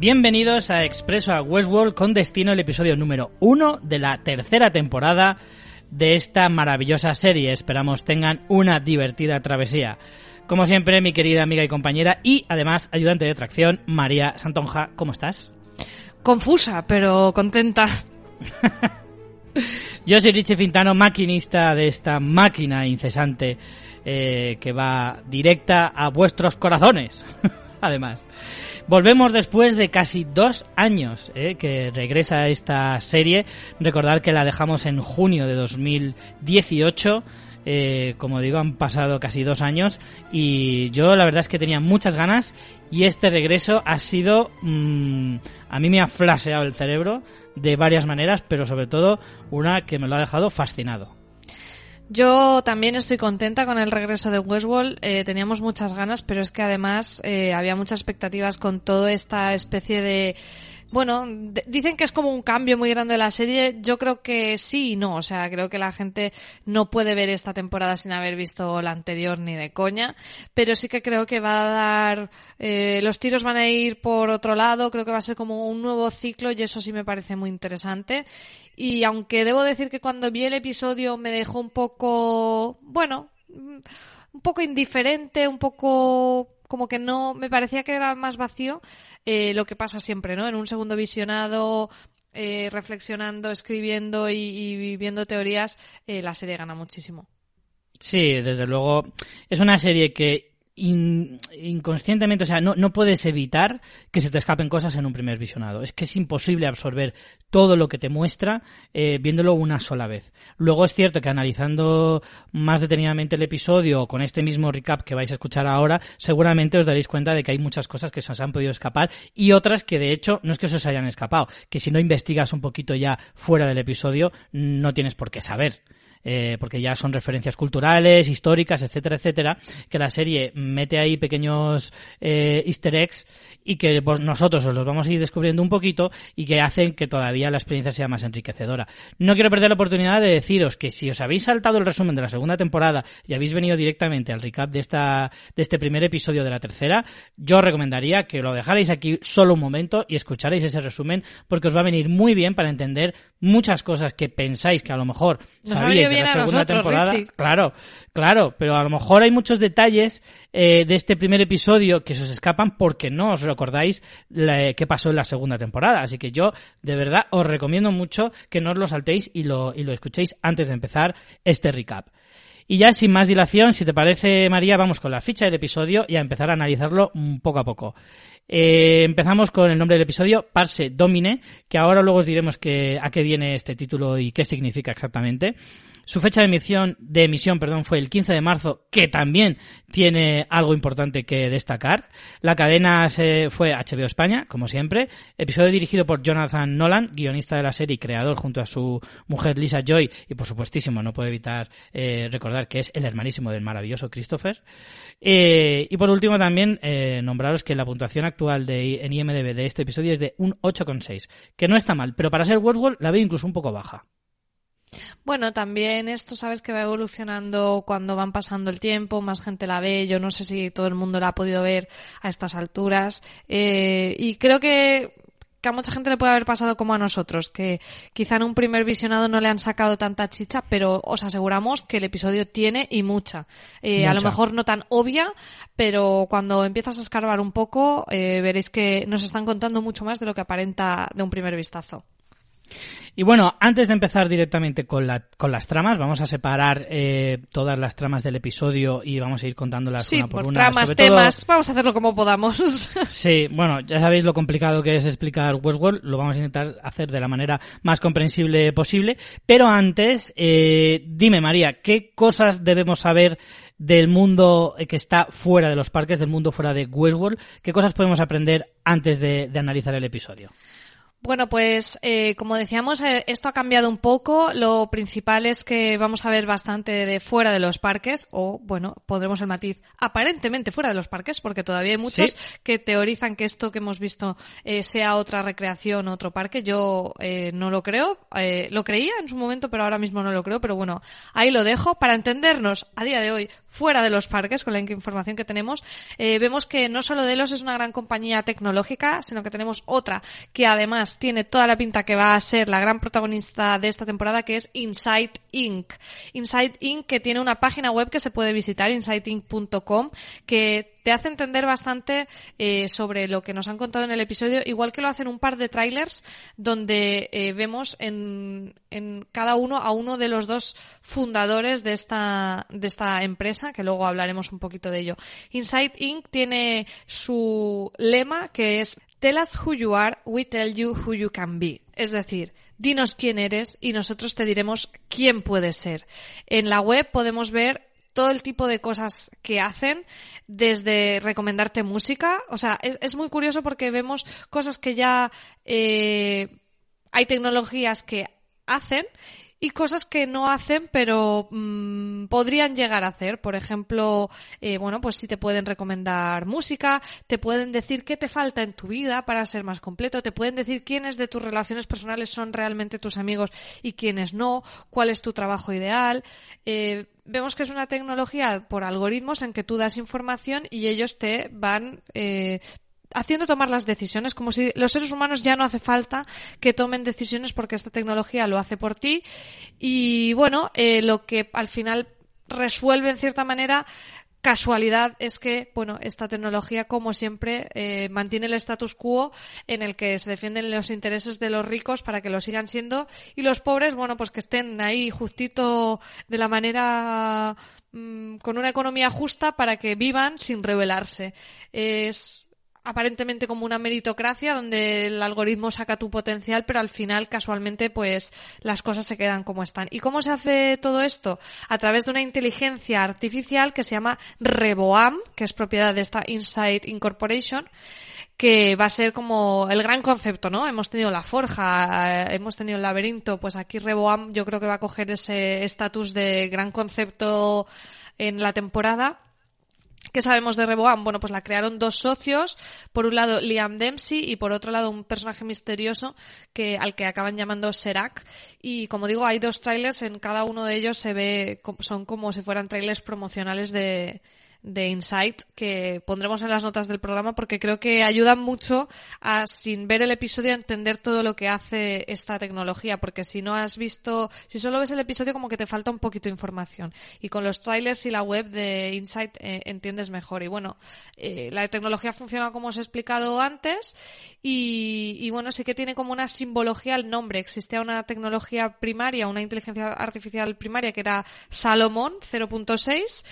Bienvenidos a Expreso a Westworld con destino el episodio número uno de la tercera temporada de esta maravillosa serie. Esperamos tengan una divertida travesía. Como siempre, mi querida amiga y compañera y además ayudante de tracción, María Santonja, ¿cómo estás? Confusa, pero contenta. Yo soy Richie Fintano, maquinista de esta máquina incesante eh, que va directa a vuestros corazones. Además, volvemos después de casi dos años eh, que regresa esta serie. Recordad que la dejamos en junio de 2018. Eh, como digo, han pasado casi dos años y yo la verdad es que tenía muchas ganas y este regreso ha sido... Mm, a mí me ha flaseado el cerebro de varias maneras, pero sobre todo una que me lo ha dejado fascinado. Yo también estoy contenta con el regreso de Westworld. Eh, teníamos muchas ganas, pero es que además eh, había muchas expectativas con toda esta especie de bueno, dicen que es como un cambio muy grande de la serie. Yo creo que sí y no. O sea, creo que la gente no puede ver esta temporada sin haber visto la anterior ni de coña. Pero sí que creo que va a dar, eh, los tiros van a ir por otro lado. Creo que va a ser como un nuevo ciclo y eso sí me parece muy interesante. Y aunque debo decir que cuando vi el episodio me dejó un poco, bueno, un poco indiferente, un poco como que no, me parecía que era más vacío eh, lo que pasa siempre, ¿no? En un segundo visionado, eh, reflexionando, escribiendo y, viendo teorías, eh, la serie gana muchísimo. Sí, desde luego. Es una serie que inconscientemente, o sea, no, no puedes evitar que se te escapen cosas en un primer visionado. Es que es imposible absorber todo lo que te muestra eh, viéndolo una sola vez. Luego es cierto que analizando más detenidamente el episodio con este mismo recap que vais a escuchar ahora, seguramente os daréis cuenta de que hay muchas cosas que se os han podido escapar y otras que de hecho no es que se os hayan escapado, que si no investigas un poquito ya fuera del episodio no tienes por qué saber. Eh, porque ya son referencias culturales, históricas, etcétera, etcétera, que la serie mete ahí pequeños eh, easter eggs y que pues, nosotros os los vamos a ir descubriendo un poquito y que hacen que todavía la experiencia sea más enriquecedora. No quiero perder la oportunidad de deciros que si os habéis saltado el resumen de la segunda temporada y habéis venido directamente al recap de esta de este primer episodio de la tercera, yo os recomendaría que lo dejarais aquí solo un momento y escucharais ese resumen porque os va a venir muy bien para entender muchas cosas que pensáis que a lo mejor sabíais de la segunda temporada. Claro, claro, pero a lo mejor hay muchos detalles eh, de este primer episodio que se os escapan porque no os recordáis qué pasó en la segunda temporada. Así que yo, de verdad, os recomiendo mucho que no os lo saltéis y lo, y lo escuchéis antes de empezar este recap. Y ya sin más dilación, si te parece, María, vamos con la ficha del episodio y a empezar a analizarlo poco a poco. Eh, empezamos con el nombre del episodio, Parse Domine, que ahora luego os diremos que, a qué viene este título y qué significa exactamente. Su fecha de emisión, de emisión perdón, fue el 15 de marzo, que también tiene algo importante que destacar. La cadena se fue HBO España, como siempre. Episodio dirigido por Jonathan Nolan, guionista de la serie y creador junto a su mujer Lisa Joy. Y por supuestísimo, no puedo evitar eh, recordar que es el hermanísimo del maravilloso Christopher. Eh, y por último también eh, nombraros que la puntuación actual de, en IMDB de este episodio es de un 8,6, que no está mal, pero para ser Westworld la veo incluso un poco baja. Bueno, también esto sabes que va evolucionando cuando van pasando el tiempo, más gente la ve, yo no sé si todo el mundo la ha podido ver a estas alturas eh, y creo que que a mucha gente le puede haber pasado como a nosotros, que quizá en un primer visionado no le han sacado tanta chicha, pero os aseguramos que el episodio tiene y mucha. Eh, a lo mejor no tan obvia, pero cuando empiezas a escarbar un poco, eh, veréis que nos están contando mucho más de lo que aparenta de un primer vistazo. Y bueno, antes de empezar directamente con, la, con las tramas, vamos a separar eh, todas las tramas del episodio y vamos a ir contándolas una por, una. tramas, temas, vamos a hacerlo como podamos. sí, bueno, ya sabéis lo complicado que es explicar Westworld, lo vamos a intentar hacer de la manera más comprensible posible, pero antes, eh, dime María, ¿qué cosas debemos saber del mundo que está fuera de los parques, del mundo fuera de Westworld? ¿Qué cosas podemos aprender antes de analizar el episodio? Bueno, pues eh, como decíamos, eh, esto ha cambiado un poco. Lo principal es que vamos a ver bastante de fuera de los parques, o bueno, podremos el matiz aparentemente fuera de los parques, porque todavía hay muchos que teorizan que esto que hemos visto eh, sea otra recreación, otro parque. Yo no lo creo. lo creía en su momento, pero ahora mismo no lo creo. Pero bueno, ahí lo dejo. Para entendernos a día de hoy fuera de los parques, con la información que tenemos, vemos que no solo Delos es una gran compañía tecnológica, sino que tenemos otra que además tiene toda la pinta que va a ser la gran protagonista de esta temporada, que es Inside Inc. Inside Inc. que tiene una página web que se puede visitar, insideinc.com, que te hace entender bastante eh, sobre lo que nos han contado en el episodio, igual que lo hacen un par de trailers donde eh, vemos en, en, cada uno a uno de los dos fundadores de esta, de esta empresa, que luego hablaremos un poquito de ello. Inside Inc. tiene su lema que es Tell us who you are, we tell you who you can be. Es decir, dinos quién eres y nosotros te diremos quién puedes ser. En la web podemos ver todo el tipo de cosas que hacen, desde recomendarte música. O sea, es, muy curioso porque vemos cosas que ya eh, hay tecnologías que hacen y cosas que no hacen, pero mm, podrían llegar a hacer. Por ejemplo, eh, bueno, pues si te pueden recomendar música, te pueden decir qué te falta en tu vida para ser más completo, te pueden decir quiénes de tus relaciones personales son realmente tus amigos y quiénes no, cuál es tu trabajo ideal. Eh, vemos que es una tecnología por algoritmos en que tú das información y ellos te van eh, haciendo tomar las decisiones, como si los seres humanos ya no hace falta que tomen decisiones porque esta tecnología lo hace por ti. Y bueno, eh, lo que al final resuelve en cierta manera casualidad es que, bueno, esta tecnología, como siempre, eh, mantiene el status quo en el que se defienden los intereses de los ricos para que lo sigan siendo y los pobres, bueno, pues que estén ahí justito de la manera mm, con una economía justa para que vivan sin rebelarse. Es aparentemente como una meritocracia donde el algoritmo saca tu potencial, pero al final casualmente pues las cosas se quedan como están. ¿Y cómo se hace todo esto? A través de una inteligencia artificial que se llama Reboam, que es propiedad de esta Insight Incorporation que va a ser como el gran concepto, ¿no? Hemos tenido la forja, eh, hemos tenido el laberinto, pues aquí Reboam yo creo que va a coger ese estatus de gran concepto en la temporada ¿Qué sabemos de Reboam? Bueno, pues la crearon dos socios, por un lado Liam Dempsey y por otro lado un personaje misterioso que al que acaban llamando Serac. Y como digo, hay dos trailers, en cada uno de ellos se ve, son como si fueran trailers promocionales de, de Insight que pondremos en las notas del programa porque creo que ayudan mucho a, sin ver el episodio, a entender todo lo que hace esta tecnología. Porque si no has visto, si solo ves el episodio, como que te falta un poquito de información. Y con los trailers y la web de Insight eh, entiendes mejor. Y bueno, eh, la tecnología funciona como os he explicado antes. Y, y bueno, sí que tiene como una simbología el nombre. Existía una tecnología primaria, una inteligencia artificial primaria que era Salomon 0.6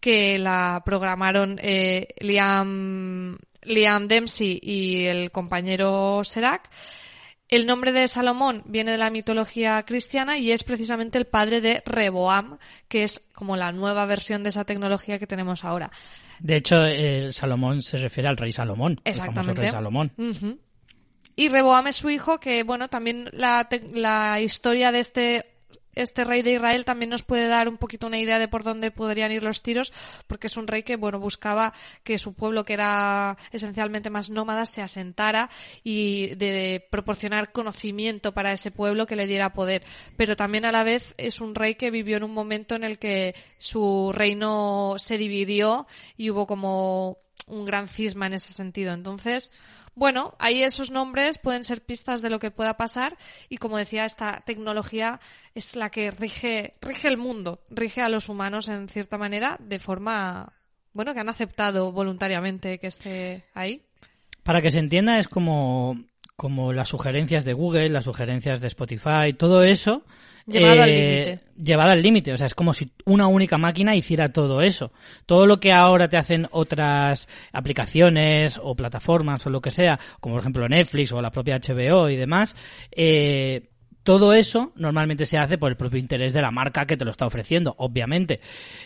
que la programaron eh, Liam, Liam Dempsey y el compañero Serac. El nombre de Salomón viene de la mitología cristiana y es precisamente el padre de Reboam, que es como la nueva versión de esa tecnología que tenemos ahora. De hecho, el Salomón se refiere al rey Salomón. Exactamente. rey Salomón. Y Reboam es su hijo, que bueno, también la, la historia de este este rey de Israel también nos puede dar un poquito una idea de por dónde podrían ir los tiros, porque es un rey que, bueno, buscaba que su pueblo, que era esencialmente más nómada, se asentara y de, proporcionar conocimiento para ese pueblo que le diera poder. Pero también a la vez es un rey que vivió en un momento en el que su reino se dividió y hubo como un gran cisma en ese sentido. Entonces, bueno, ahí esos nombres pueden ser pistas de lo que pueda pasar y como decía, esta tecnología es la que rige, rige el mundo, rige a los humanos en cierta manera de forma, bueno, que han aceptado voluntariamente que esté ahí. Para que se entienda, es como, como las sugerencias de Google, las sugerencias de Spotify, todo eso Llevado al eh, límite. Llevado al límite. O sea, es como si una única máquina hiciera todo eso. Todo lo que ahora te hacen otras aplicaciones o plataformas o lo que sea, como por ejemplo Netflix o la propia HBO y demás, eh, Todo eso normalmente se hace por el propio interés de la marca que te lo está ofreciendo, obviamente,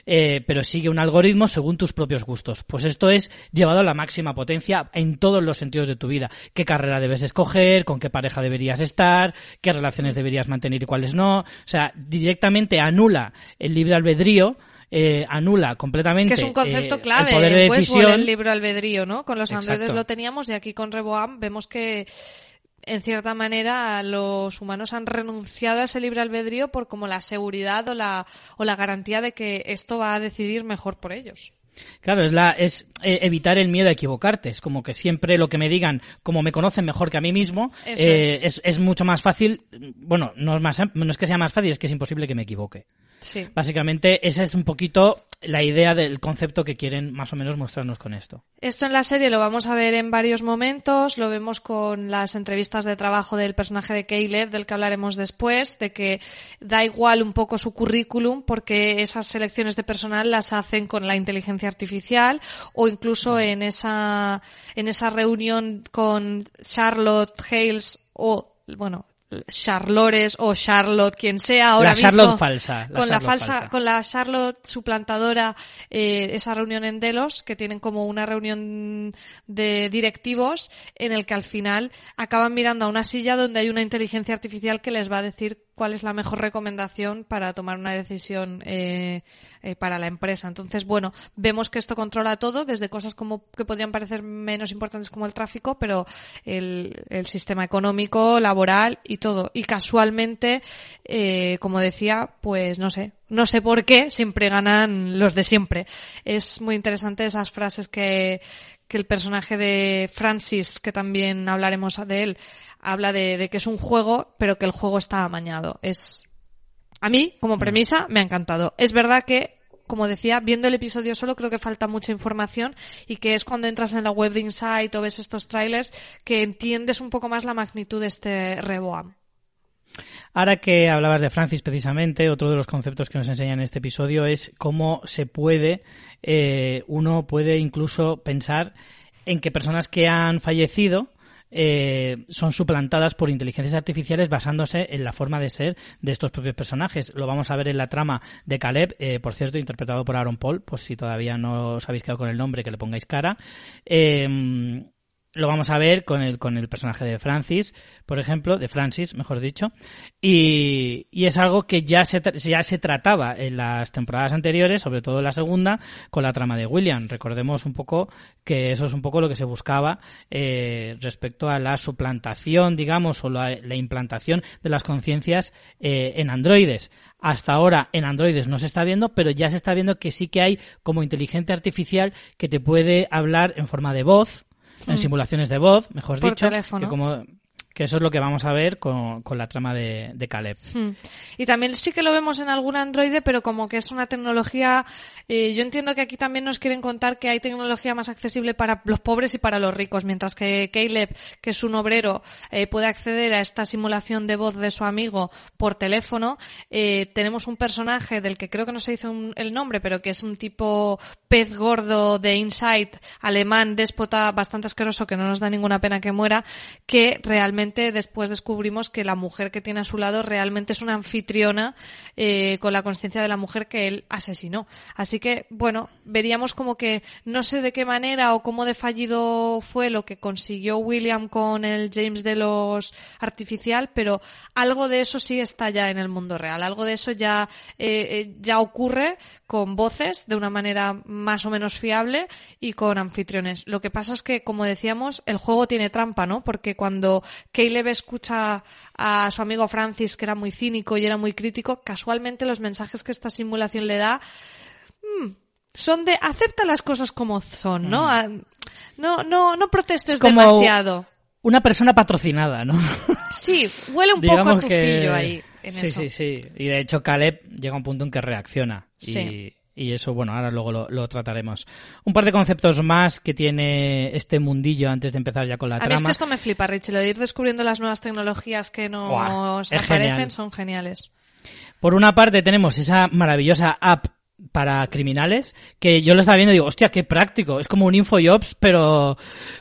eh, pero sigue un algoritmo según tus propios gustos. Pues esto es llevado a la máxima potencia en todos los sentidos de tu vida. ¿Qué carrera debes escoger? ¿Con qué pareja deberías estar? ¿Qué relaciones deberías mantener y cuáles no? O sea, directamente anula el libre albedrío eh, anula completamente. Que es un concepto eh, clave el poder de decisión. el libro albedrío, ¿no? Con los androides lo teníamos y aquí con Reboam vemos que en cierta manera los humanos han renunciado a ese libre albedrío por como la seguridad o la, o la garantía de que esto va a decidir mejor por ellos. Claro, es la es eh, evitar el miedo a equivocarte. Es como que siempre lo que me digan, como me conocen mejor que a mí mismo, eh, es. Es, mucho más fácil. Bueno, no es más no es que sea más fácil, es que es imposible que me equivoque. Sí. Básicamente, esa es un poquito la idea del concepto que quieren más o menos mostrarnos con esto. Esto en la serie lo vamos a ver en varios momentos, lo vemos con las entrevistas de trabajo del personaje de Caleb, del que hablaremos después, de que da igual un poco su currículum porque esas selecciones de personal las hacen con la inteligencia artificial o incluso en esa, en esa reunión con Charlotte Hales o, bueno, Charlores o Charlotte, quien sea ahora La mismo. Charlotte falsa, la con la falsa, falsa. con la Charlotte suplantadora, eh, esa reunión en Delos, que tienen como una reunión de directivos en el que al final acaban mirando a una silla donde hay una inteligencia artificial que les va a decir cuál es la mejor recomendación para tomar una decisión eh, eh, para la empresa. Entonces, bueno, vemos que esto controla todo, desde cosas como que podrían parecer menos importantes como el tráfico, pero el, el sistema económico, laboral y todo. Y casualmente, eh, como decía, pues no sé, no sé por qué, siempre ganan los de siempre. Es muy interesante esas frases que, que el personaje de Francis, que también hablaremos de él, habla de, de que es un juego, pero que el juego está amañado. Es, a mí, como premisa, me ha encantado. Es verdad que, como decía, viendo el episodio solo creo que falta mucha información y que es cuando entras en la web de Insight o ves estos trailers que entiendes un poco más la magnitud de este Reboam. Ahora que hablabas de Francis precisamente, otro de los conceptos que nos enseña en este episodio es cómo se puede, eh, uno puede incluso pensar en que personas que han fallecido eh, son suplantadas por inteligencias artificiales basándose en la forma de ser de estos propios personajes. Lo vamos a ver en la trama de Caleb, eh, por cierto, interpretado por Aaron Paul, pues si todavía no os habéis quedado con el nombre, que le pongáis cara. Eh, lo vamos a ver con el, con el personaje de Francis, por ejemplo, de Francis, mejor dicho, y, y es algo que ya se, ya se trataba en las temporadas anteriores, sobre todo en la segunda, con la trama de William. Recordemos un poco que eso es un poco lo que se buscaba eh, respecto a la suplantación, digamos, o la, la implantación de las conciencias eh, en androides. Hasta ahora en androides no se está viendo, pero ya se está viendo que sí que hay como inteligencia artificial que te puede hablar en forma de voz, en simulaciones de voz, mejor Por dicho, teléfono. que como que eso es lo que vamos a ver con, con la trama de, Caleb. Hmm. Y también sí que lo vemos en algún androide, pero como que es una tecnología, eh, yo entiendo que aquí también nos quieren contar que hay tecnología más accesible para los pobres y para los ricos, mientras que Caleb, que es un obrero, eh, puede acceder a esta simulación de voz de su amigo por teléfono. Eh, tenemos un personaje del que creo que no se dice un- el nombre, pero que es un tipo pez gordo de Insight, alemán, déspota, bastante asqueroso, que no nos da ninguna pena que muera, que realmente después descubrimos que la mujer que tiene a su lado realmente es una anfitriona eh, con la conciencia de la mujer que él asesinó. Así que, bueno, veríamos como que no sé de qué manera o cómo de fallido fue lo que consiguió William con el James de los artificial, pero algo de eso sí está ya en el mundo real. Algo de eso ya, eh, eh, ya ocurre con voces de una manera más o menos fiable y con anfitriones. Lo que pasa es que, como decíamos, el juego tiene trampa, ¿no? Porque cuando Caleb escucha a su amigo Francis, que era muy cínico y era muy crítico, casualmente los mensajes que esta simulación le da mm, son de acepta las cosas como son, ¿no? Ah, No, no, no protestes Es como- demasiado. Una persona patrocinada, ¿no? Sí, huele un poco a tufillo que... ahí. En sí, eso. sí, sí. Y de hecho Caleb llega a un punto en que reacciona. Y, Sí. y eso, bueno, ahora luego lo, lo trataremos. Un par de conceptos más que tiene este mundillo antes de empezar ya con la A mí es trama. que esto me flipa, Richie. Lo de ir descubriendo las nuevas tecnologías que nos aparecen genial. son geniales. Por una parte tenemos esa maravillosa app para criminales que yo lo estaba viendo y digo, hostia, qué práctico. Es como un InfoJobs, pero,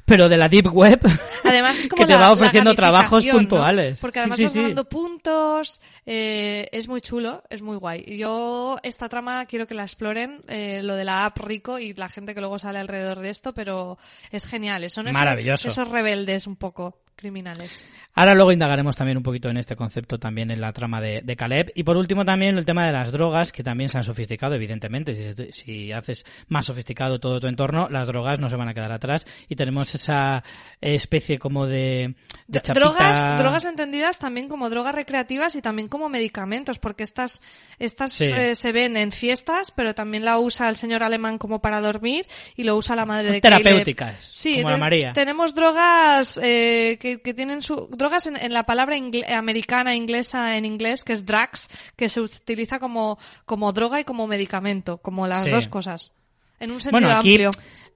pero de la Deep Web. Además, es como que te la- va ofreciendo trabajos puntuales. Porque además sí, vas sí. ganando puntos, eh, es muy chulo, es muy guay. Yo esta trama quiero que la exploren, eh, lo de la app Rico y la gente que luego sale alrededor de esto, pero es genial. Son esos, Maravilloso. esos rebeldes un poco criminales. Ahora luego indagaremos también un poquito en este concepto también en la trama de, de Caleb. Y por último también el tema de las drogas, que también se han sofisticado, evidentemente. Si, si haces más sofisticado todo tu entorno, las drogas no se van a quedar atrás. Y tenemos esa especie como de, de chapita- Drogas, drogas entendidas también como drogas recreativas y también como medicamentos, porque estas, estas Sí. eh, se ven en fiestas, pero también la usa el señor alemán como para dormir y lo usa la madre de Caleb. terapéuticas, Sí, como la María. tenemos drogas eh, que, que tienen su drogas en, en la palabra ingle- americana inglesa en inglés que es drugs, que se utiliza como como droga y como medicamento, como las Sí. dos cosas. En un sentido Bueno, aquí, amplio.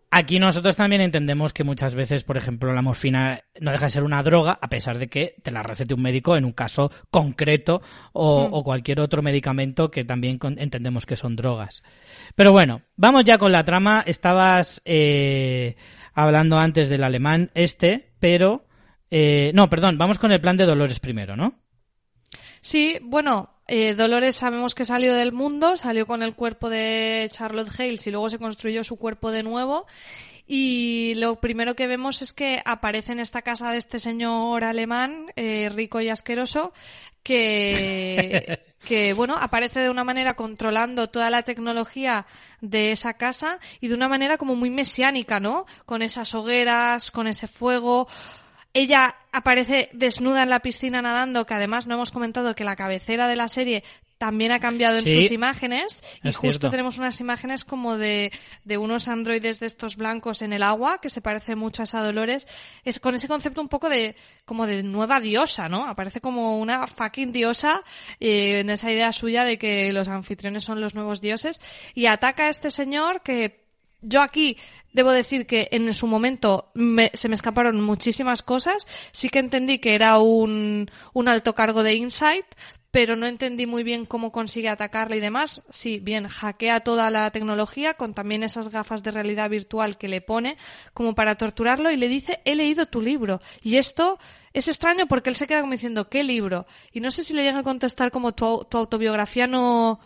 aquí nosotros también entendemos que muchas veces, por ejemplo, la morfina no deja de ser una droga, a pesar de que te la recete un médico en un caso concreto o, Hmm. o cualquier otro medicamento que también entendemos que son drogas. Pero bueno, vamos ya con la trama. Estabas eh, hablando antes del alemán este, pero... eh, no, perdón, vamos con el plan de Dolores primero, ¿no? Sí, bueno, eh, Dolores sabemos que salió del mundo, salió con el cuerpo de Charlotte Hales y luego se construyó su cuerpo de nuevo. Y lo primero que vemos es que aparece en esta casa de este señor alemán, eh, rico y asqueroso, que, que, bueno, aparece de una manera controlando toda la tecnología de esa casa y de una manera como muy mesiánica, ¿no? Con esas hogueras, con ese fuego. Ella aparece desnuda en la piscina nadando, que además no hemos comentado que la cabecera de la serie también ha cambiado en Sí, sus imágenes y justo cierto. tenemos unas imágenes como de, de unos androides de estos blancos en el agua que se parece mucho a esa Dolores. Es con ese concepto un poco de como de nueva diosa no aparece como una fucking diosa eh, en esa idea suya de que los anfitriones son los nuevos dioses y ataca a este señor que yo aquí debo decir que en su momento me- se me escaparon muchísimas cosas. Sí que entendí que era un, un alto cargo de Insight, pero no entendí muy bien cómo consigue atacarle y demás. Sí, bien, hackea toda la tecnología con también esas gafas de realidad virtual que le pone como para torturarlo y le dice, he leído tu libro. Y esto es extraño porque él se queda como diciendo, ¿qué libro? Y no sé si le llega a contestar como tu, tu autobiografía no...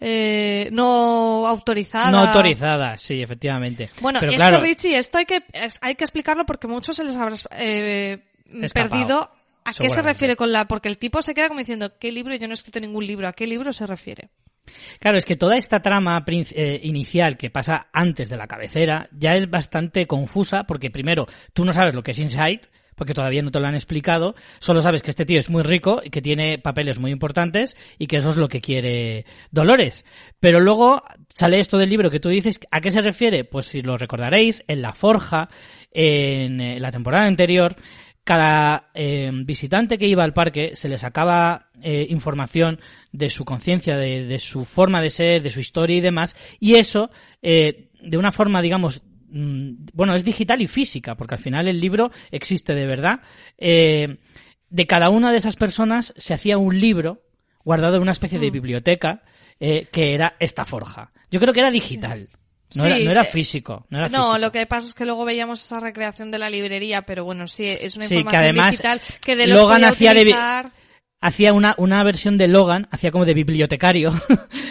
eh, no autorizada. No autorizada, sí, efectivamente. Bueno, Pero esto, claro, Richie, esto hay que, hay que explicarlo porque muchos se les habrá eh, Escapado, perdido. ¿A qué se refiere con la...? Porque el tipo se queda como diciendo, ¿qué libro? Yo no he escrito ningún libro. ¿A qué libro se refiere? Claro, es que toda esta trama eh, inicial que pasa antes de la cabecera ya es bastante confusa porque primero tú no sabes lo que es Insight porque todavía no te lo han explicado, solo sabes que este tío es muy rico y que tiene papeles muy importantes y que eso es lo que quiere Dolores. Pero luego sale esto del libro que tú dices, ¿a qué se refiere? Pues si lo recordaréis, en La Forja, en eh, la temporada anterior, cada eh, visitante que iba al parque se le sacaba eh, información de su conciencia, de, su forma de ser, de su historia y demás, y eso, eh, de una forma, digamos, bueno, es digital y física, porque al final el libro existe de verdad. eh, de cada una de esas personas se hacía un libro guardado en una especie de Mm. biblioteca eh, que era esta forja. Yo creo que era digital. No, Sí, era, no era eh, físico. No, era No, físico. lo que pasa es que luego veíamos esa recreación de la librería, pero bueno, sí, es una Sí, que información además digital que de los Logan hacía de utilizar... hacía una, una versión de Logan, hacía como de bibliotecario,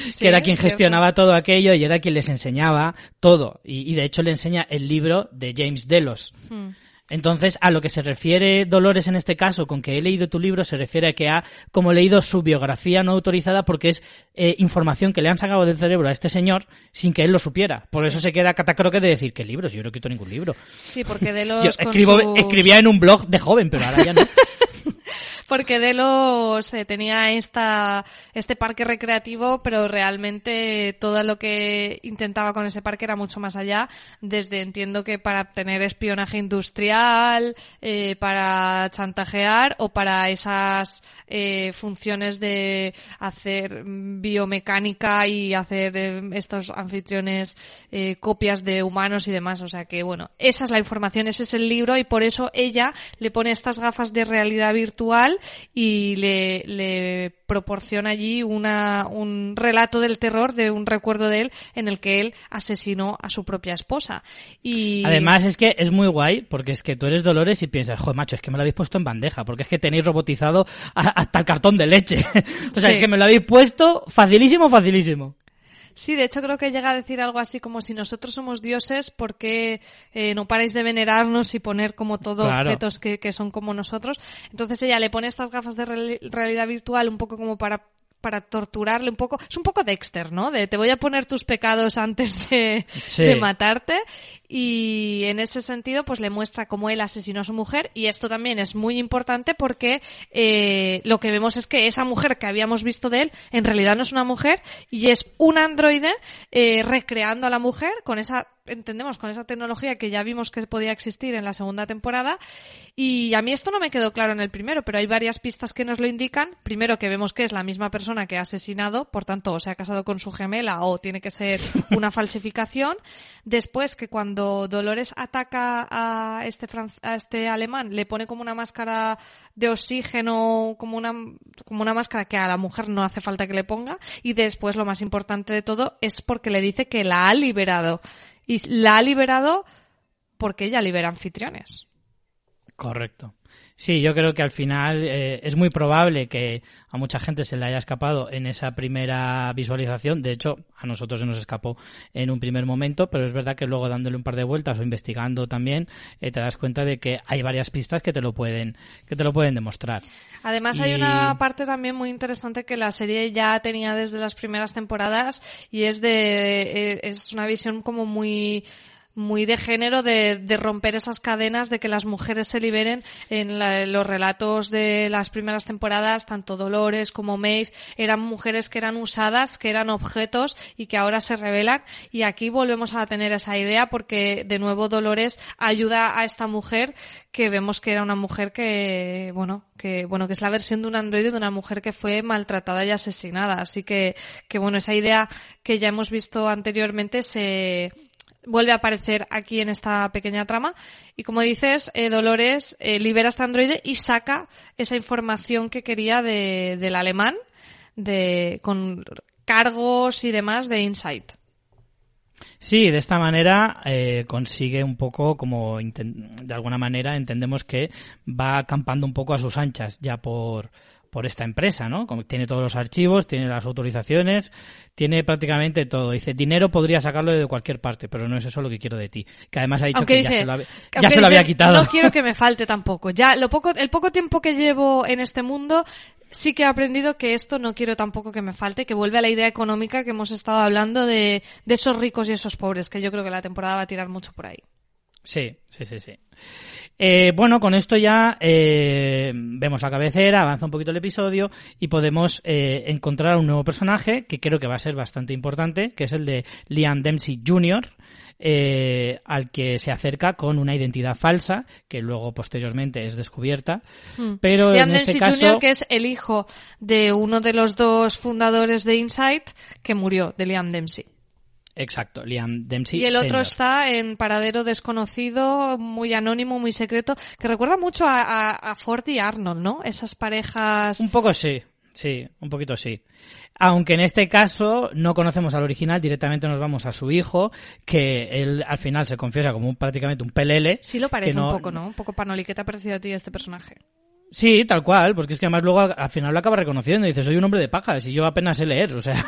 Sí, que era quien gestionaba todo aquello y era quien les enseñaba todo. Y, y de hecho le enseña el libro de James Delos. Hmm. Entonces, a lo que se refiere Dolores en este caso, con que he leído tu libro, se refiere a que ha como leído su biografía no autorizada porque es eh, información que le han sacado del cerebro a este señor sin que él lo supiera. Por eso se queda catacroque de decir que libros, yo no escrito ningún libro. Sí, porque de los... Yo escribo, sus- escribía en un blog de joven, pero ahora ya no. Porque Delos eh, tenía esta, este parque recreativo, pero realmente todo lo que intentaba con ese parque era mucho más allá. Desde entiendo que para tener espionaje industrial, eh, para chantajear o para esas eh, funciones de hacer biomecánica y hacer eh, estos anfitriones eh, copias de humanos y demás. O sea que bueno, esa es la información, ese es el libro y por eso ella le pone estas gafas de realidad virtual y le, le proporciona allí una, un relato del terror de un recuerdo de él en el que él asesinó a su propia esposa. Y Además es que es muy guay porque es que tú eres Dolores y piensas, joder, macho, es que me lo habéis puesto en bandeja porque es que tenéis robotizado a- hasta el cartón de leche. o sea, Sí. es que me lo habéis puesto facilísimo, facilísimo. Sí, de hecho creo que llega a decir algo así como si nosotros somos dioses, ¿por qué eh, no paráis de venerarnos y poner como todo Claro. objetos que, que son como nosotros? Entonces ella le pone estas gafas de reali- realidad virtual un poco como para para torturarle un poco. Es un poco Dexter, ¿no? De te voy a poner tus pecados antes de, Sí. de matarte. Y en ese sentido, pues le muestra cómo él asesinó a su mujer. Y esto también es muy importante porque eh, lo que vemos es que esa mujer que habíamos visto de él, en realidad no es una mujer y es un androide eh, recreando a la mujer con esa entendemos con esa tecnología que ya vimos que podía existir en la segunda temporada y a mí esto no me quedó claro en el primero, pero hay varias pistas que nos lo indican. Primero que vemos que es la misma persona que ha asesinado, por tanto, o se ha casado con su gemela o tiene que ser una falsificación. Después que cuando Dolores ataca a este a este alemán, le pone como una máscara de oxígeno, como una como una máscara que a la mujer no hace falta que le ponga y después lo más importante de todo es porque le dice que la ha liberado y la ha liberado porque ella libera anfitriones. Correcto. Sí, yo creo que al final eh, es muy probable que a mucha gente se le haya escapado en esa primera visualización. De hecho, a nosotros se nos escapó en un primer momento, pero es verdad que luego dándole un par de vueltas o investigando también, eh, te das cuenta de que hay varias pistas que te lo pueden, que te lo pueden demostrar. Además hay una parte también muy interesante que la serie ya tenía desde las primeras temporadas y es de eh, es una visión como muy muy de género de, de romper esas cadenas de que las mujeres se liberen en la- los relatos de las primeras temporadas tanto Dolores como Maeve eran mujeres que eran usadas que eran objetos y que ahora se revelan. Y aquí volvemos a tener esa idea porque de nuevo Dolores ayuda a esta mujer que vemos que era una mujer que bueno que bueno que es la versión de un androide de una mujer que fue maltratada y asesinada. Así que que bueno esa idea que ya hemos visto anteriormente se vuelve a aparecer aquí en esta pequeña trama. Y como dices eh, Dolores eh, libera este androide y saca esa información que quería de, del alemán de con cargos y demás de Insight. Sí, de esta manera eh, consigue un poco, como de alguna manera entendemos que va acampando un poco a sus anchas ya por, por esta empresa, ¿no? Como tiene todos los archivos, tiene las autorizaciones, tiene prácticamente todo. Dice, dinero podría sacarlo de cualquier parte, pero no es eso lo que quiero de ti. Que además ha dicho aunque que dice, ya se lo, habe- ya se lo había quitado. No quiero que me falte tampoco. Ya lo poco, el poco tiempo que llevo en este mundo, sí que he aprendido que esto no quiero tampoco que me falte, que vuelve a la idea económica que hemos estado hablando de, de esos ricos y esos pobres, que yo creo que la temporada va a tirar mucho por ahí. Sí, sí, sí, sí. Eh, bueno, con esto ya eh, vemos la cabecera, avanza un poquito el episodio y podemos eh, encontrar un nuevo personaje que creo que va a ser bastante importante, que es el de Liam Dempsey Jr., eh, al que se acerca con una identidad falsa, que luego posteriormente es descubierta. Pero Liam en este Dempsey caso... Jr., que es el hijo de uno de los dos fundadores de Insight, que murió, de Liam Dempsey. Exacto, Liam Dempsey. Y el otro está en paradero desconocido, muy anónimo, muy secreto, que recuerda mucho a, a, a Ford y Arnold, ¿no? Esas parejas. Un poco sí, sí, un poquito sí. Aunque en este caso no conocemos al original, directamente nos vamos a su hijo, que él al final se confiesa como un, prácticamente un pelele. Sí lo parece no- un poco, ¿no? Un poco panoli. ¿Qué te ha parecido a ti este personaje? Sí, tal cual, porque es que además luego al final lo acaba reconociendo y dice, soy un hombre de pajas y yo apenas sé leer, o sea...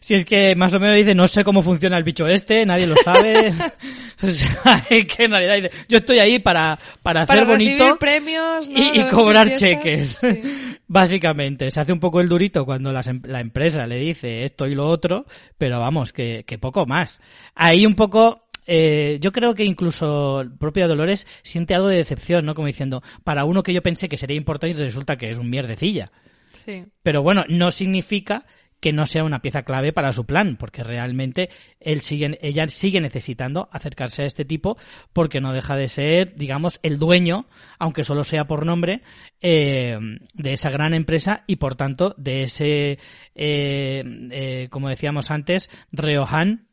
si es que más o menos dice, no sé cómo funciona el bicho este, nadie lo sabe. o sea, es que en realidad dice, yo estoy ahí para, para hacer bonito premios, ¿no? y, cobrar fiestas, cheques. sí. Básicamente, se hace un poco el durito cuando las em- la empresa le dice esto y lo otro, pero vamos, que, que poco más. Ahí un poco, eh, yo creo que incluso el propio Dolores siente algo de decepción, ¿no? Como diciendo, para uno que yo pensé que sería importante resulta que es un mierdecilla. Sí. Pero bueno, no significa que no sea una pieza clave para su plan, porque realmente él sigue, ella sigue necesitando acercarse a este tipo porque no deja de ser, digamos, el dueño, aunque solo sea por nombre, eh, de esa gran empresa y por tanto de ese, eh, eh, como decíamos antes, Ryohan,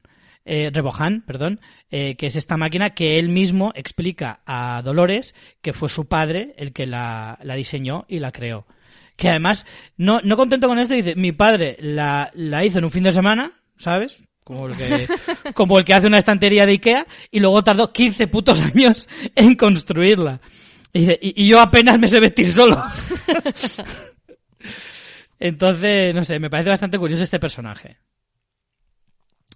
eh, Rebohan, perdón, eh, que es esta máquina que él mismo explica a Dolores que fue su padre el que la, la diseñó y la creó. Que además, no, no contento con esto, dice, mi padre la, la hizo en un fin de semana, ¿sabes? Como el, que, como el que hace una estantería de Ikea y luego tardó 15 putos años en construirla. Y, dice, y, y yo apenas me sé vestir solo. Entonces, no sé, me parece bastante curioso este personaje.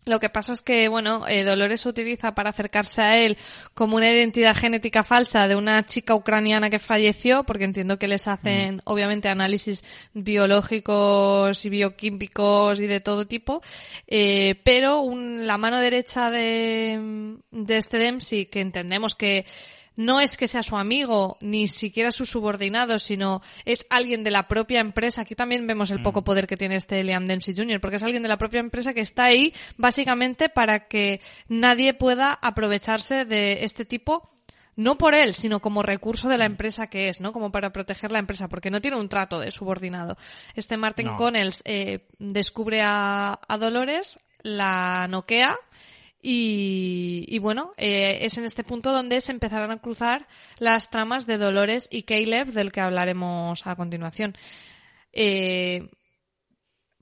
Lo que pasa es que, bueno, eh, Dolores utiliza para acercarse a él como una identidad genética falsa de una chica ucraniana que falleció, porque entiendo que les hacen, Mm. obviamente, análisis biológicos y bioquímicos y de todo tipo, eh, pero un- la mano derecha de, de este Dempsey, que entendemos que no es que sea su amigo, ni siquiera su subordinado, sino es alguien de la propia empresa. Aquí también vemos el poco poder que tiene este Liam Dempsey Jr., porque es alguien de la propia empresa que está ahí básicamente para que nadie pueda aprovecharse de este tipo. No por él, sino como recurso de la empresa que es, ¿no? Como para proteger la empresa, porque no tiene un trato de subordinado. Este Martin No. Connells eh, descubre a, a Dolores, la noquea, y, bueno, eh, es en este punto donde se empezarán a cruzar las tramas de Dolores y Caleb, del que hablaremos a continuación. Eh,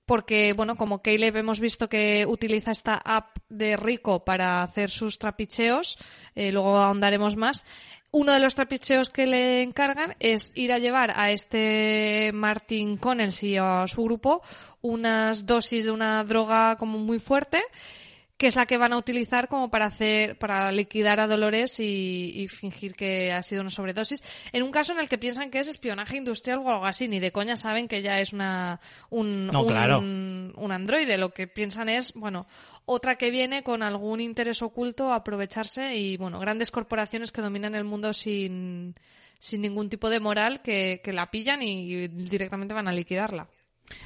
porque, bueno, como Caleb hemos visto que utiliza esta app de Rico para hacer sus trapicheos, eh, luego ahondaremos más. Uno de los trapicheos que le encargan es ir a llevar a este Martin Connells y a su grupo unas dosis de una droga como muy fuerte que es la que van a utilizar como para hacer, para liquidar a Dolores y, y fingir que ha sido una sobredosis. En un caso en el que piensan que es espionaje industrial o algo así, ni de coña saben que ella es una, un, No, un, claro. un androide. Lo que piensan es, bueno, otra que viene con algún interés oculto a aprovecharse y, bueno, grandes corporaciones que dominan el mundo sin, sin ningún tipo de moral que, que la pillan y directamente van a liquidarla.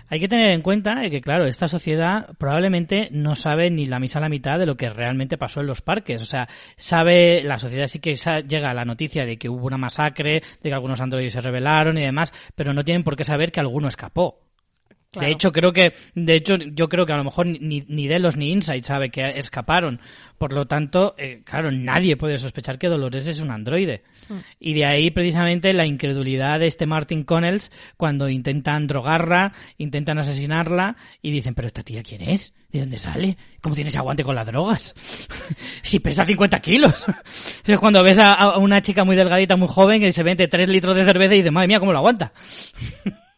Hay que tener en cuenta que, claro, esta sociedad probablemente no sabe ni la misa a la mitad de lo que realmente pasó en los parques. O sea, sabe, la sociedad sí que llega a la noticia de que hubo una masacre, de que algunos androides se rebelaron y demás, pero no tienen por qué saber que alguno escapó. Claro. De hecho, creo que, de hecho, yo creo que a lo mejor ni, ni Delos ni Insight sabe que escaparon. Por lo tanto, eh, claro, nadie puede sospechar que Dolores es un androide. Y de ahí precisamente la incredulidad de este Martin Connells cuando intentan drogarla, intentan asesinarla y dicen, pero esta tía quién es? ¿De dónde sale? ¿Cómo tiene ese aguante con las drogas? si pesa 50 kilos. es cuando ves a, a una chica muy delgadita, muy joven, que se vende 3 litros de cerveza y dices, madre mía, ¿cómo lo aguanta?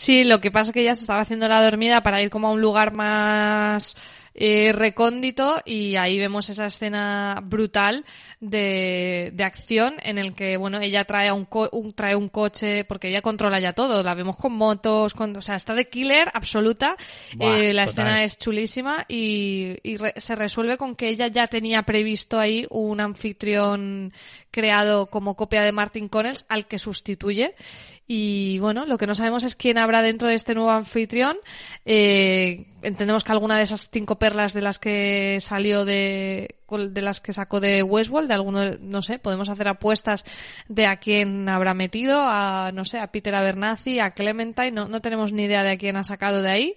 Sí, lo que pasa es que ella se estaba haciendo la dormida para ir como a un lugar más eh, recóndito y ahí vemos esa escena brutal de, de acción en el que, bueno, ella trae un, co- un- trae un coche porque ella controla ya todo, la vemos con motos, con, o sea, está de killer absoluta, Buah, Eh, la total. escena es chulísima y, y re- se resuelve con que ella ya tenía previsto ahí un anfitrión creado como copia de Martin Connells al que sustituye. Y bueno, lo que no sabemos es quién habrá dentro de este nuevo anfitrión. Eh, entendemos que alguna de esas cinco perlas de las que salió de, de las que sacó de Westworld, de alguno, no sé, podemos hacer apuestas de a quién habrá metido, a, no sé, a Peter Abernathy, a Clementine, no, no tenemos ni idea de a quién ha sacado de ahí,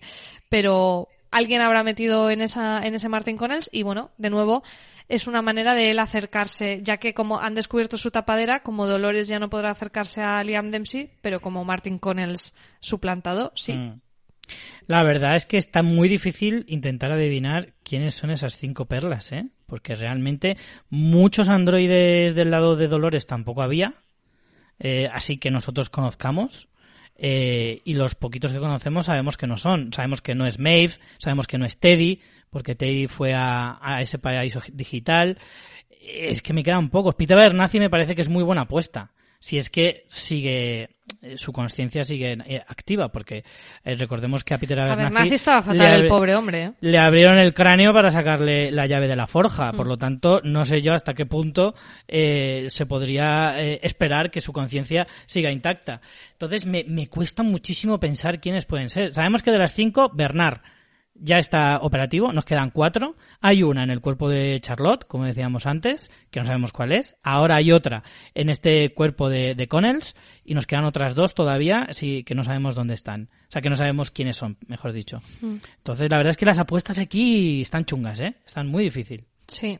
pero alguien habrá metido en esa, en ese Martin Connells y bueno, de nuevo, es una manera de él acercarse, ya que como han descubierto su tapadera, como Dolores ya no podrá acercarse a Liam Dempsey, pero como Martin Connells suplantado, sí. Mm. La verdad es que está muy difícil intentar adivinar quiénes son esas cinco perlas, ¿eh? Porque realmente muchos androides del lado de Dolores tampoco había, eh, así que nosotros conozcamos. Eh, y los poquitos que conocemos sabemos que no son. Sabemos que no es Maeve, sabemos que no es Teddy, porque Teddy fue a, ese paraíso digital. Es que me quedan pocos. Peter Abernathy me parece que es muy buena apuesta. Si es que sigue, eh, su conciencia sigue eh, activa, porque eh, recordemos que a Peter Abernathy, Abernathy estaba le fatal el pobre hombre, ¿eh? le abrieron el cráneo para sacarle la llave de la forja. Por lo tanto, no sé yo hasta qué punto eh, se podría eh, esperar que su conciencia siga intacta. Entonces, me, me cuesta muchísimo pensar quiénes pueden ser. Sabemos que de las cinco, Bernard. Ya está operativo, nos quedan cuatro. Hay una en el cuerpo de Charlotte, como decíamos antes, que no sabemos cuál es. Ahora hay otra en este cuerpo de, de Connells y nos quedan otras dos todavía sí, que no sabemos dónde están. O sea, que no sabemos quiénes son, mejor dicho. Mm. Entonces, la verdad es que las apuestas aquí están chungas, ¿eh? Están muy difíciles. Sí.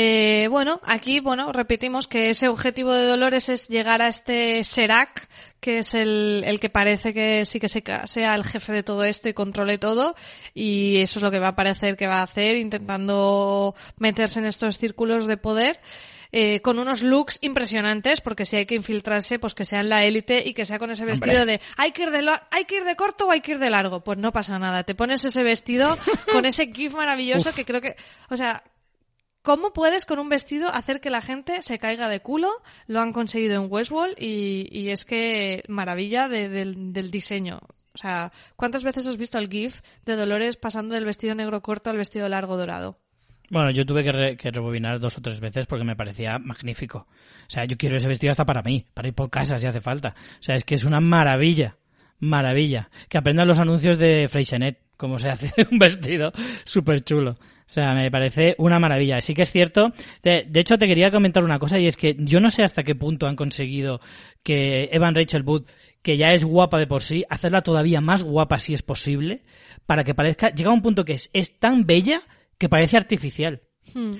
Eh, bueno, aquí, bueno, repetimos que ese objetivo de Dolores es llegar a este Serac, que es el, el que parece que sí que se- sea el jefe de todo esto y controle todo, y eso es lo que va a parecer que va a hacer, intentando meterse en estos círculos de poder. eh, con unos looks impresionantes, porque si hay que infiltrarse, pues que sea en la élite y que sea con ese vestido de hay que ir de lo- hay que ir de corto o hay que ir de largo. Pues no pasa nada. Te pones ese vestido con ese gif maravilloso que creo que, o sea, ¿Cómo puedes con un vestido hacer que la gente se caiga de culo? Lo han conseguido en Westworld y, es que maravilla de- del, diseño. O sea, ¿cuántas veces has visto el GIF de Dolores pasando del vestido negro corto al vestido largo dorado? Bueno, yo tuve que rebobinar dos o tres veces porque me parecía magnífico. O sea, yo quiero ese vestido hasta para mí, para ir por casa si hace falta. O sea, es que es una maravilla, maravilla. Que aprendan los anuncios de Freixenet, cómo se hace un vestido súper chulo. O sea, me parece una maravilla. Sí que es cierto. De, de hecho, te quería comentar una cosa y es que yo no sé hasta qué punto han conseguido que Evan Rachel Wood, que ya es guapa de por sí, hacerla todavía más guapa si es posible, para que parezca, llega a un punto que es, es tan bella que parece artificial.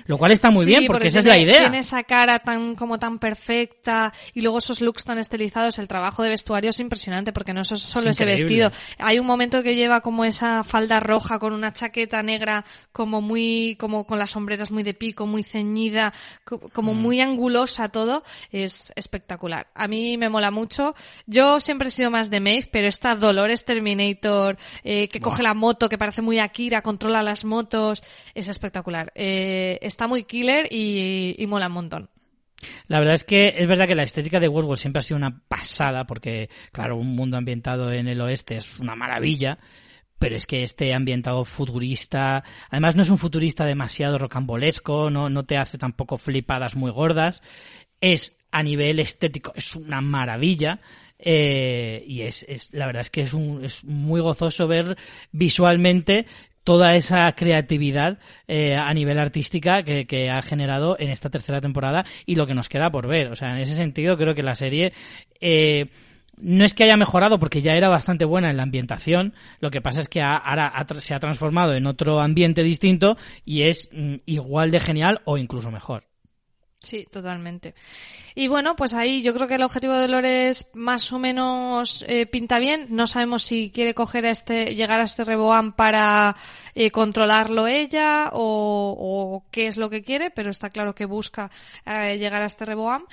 Lo cual está muy Sí, bien, porque, esa tiene, es la idea. Tiene esa cara tan como tan perfecta y luego esos looks tan estilizados. El trabajo de vestuario es impresionante porque no es solo Es ese vestido. Hay un momento que lleva como esa falda roja con una chaqueta negra como muy como con las sombreras muy de pico, muy ceñida, co- como Mm. muy angulosa todo. Es espectacular. A mí me mola mucho. Yo siempre he sido más de Maeve, pero esta Dolores Terminator eh, que coge la moto, que parece muy Akira, controla las motos, es espectacular. Eh, está muy killer y, y mola un montón. La verdad es que es verdad que la estética de Westworld siempre ha sido una pasada, porque, claro, un mundo ambientado en el oeste es una maravilla, pero es que este ambientado futurista, además no es un futurista demasiado rocambolesco, no, no te hace tampoco flipadas muy gordas, es a nivel estético, es una maravilla. eh, y es, es la verdad es que es, un, es muy gozoso ver visualmente toda esa creatividad eh, a nivel artística que, que ha generado en esta tercera temporada y lo que nos queda por ver. O sea, en ese sentido creo que la serie eh, no es que haya mejorado porque ya era bastante buena en la ambientación, lo que pasa es que ahora se ha transformado en otro ambiente distinto y es mm, igual de genial o incluso mejor. Sí, totalmente. Y bueno, pues ahí yo creo que el objetivo de Dolores más o menos eh, pinta bien. No sabemos si quiere coger a este, llegar a este Reboam para eh, controlarlo ella o, o qué es lo que quiere, pero está claro que busca eh, llegar a este Reboam.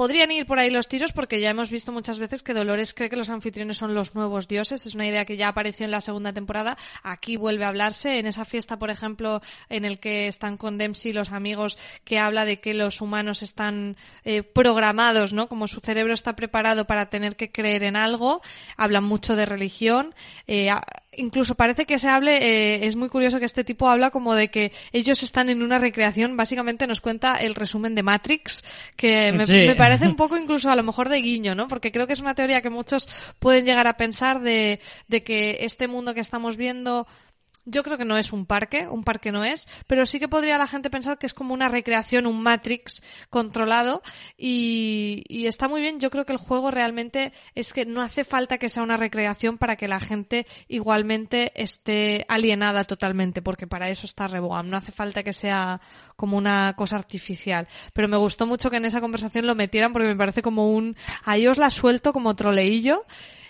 Podrían ir por ahí los tiros porque ya hemos visto muchas veces que Dolores cree que los anfitriones son los nuevos dioses. Es una idea que ya apareció en la segunda temporada. Aquí vuelve a hablarse. En esa fiesta, por ejemplo, en el que están con Dempsey los amigos, que habla de que los humanos están eh, programados, ¿no? Como su cerebro está preparado para tener que creer en algo. Hablan mucho de religión. Eh, incluso parece que se hable, eh, es muy curioso que este tipo habla como de que ellos están en una recreación, básicamente nos cuenta el resumen de Matrix, que me, Sí. me parece un poco incluso a lo mejor de guiño, ¿no? Porque creo que es una teoría que muchos pueden llegar a pensar de, de que este mundo que estamos viendo yo creo que no es un parque, un parque no es, pero sí que podría la gente pensar que es como una recreación, un Matrix controlado y, y está muy bien. Yo creo que el juego realmente es que no hace falta que sea una recreación para que la gente igualmente esté alienada totalmente, porque para eso está Reboam. No hace falta que sea como una cosa artificial. Pero me gustó mucho que en esa conversación lo metieran porque me parece como un, ahí os la suelto como troleillo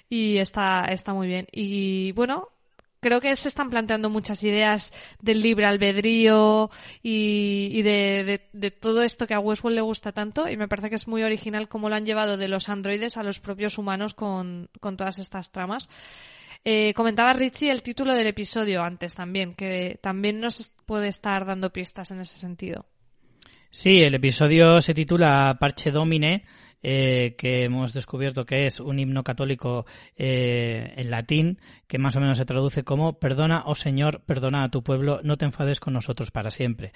y está, está muy bien. Y bueno, creo que se están planteando muchas ideas del libre albedrío y, de todo esto que a Westworld le gusta tanto y me parece que es muy original cómo lo han llevado de los androides a los propios humanos con, con todas estas tramas. Eh, comentaba Richie el título del episodio antes también, que también nos puede estar dando pistas en ese sentido. Sí, el episodio se titula Parche Domine eh, que hemos descubierto que es un himno católico eh, en latín, que más o menos se traduce como Perdona, oh Señor, perdona a tu pueblo, no te enfades con nosotros para siempre.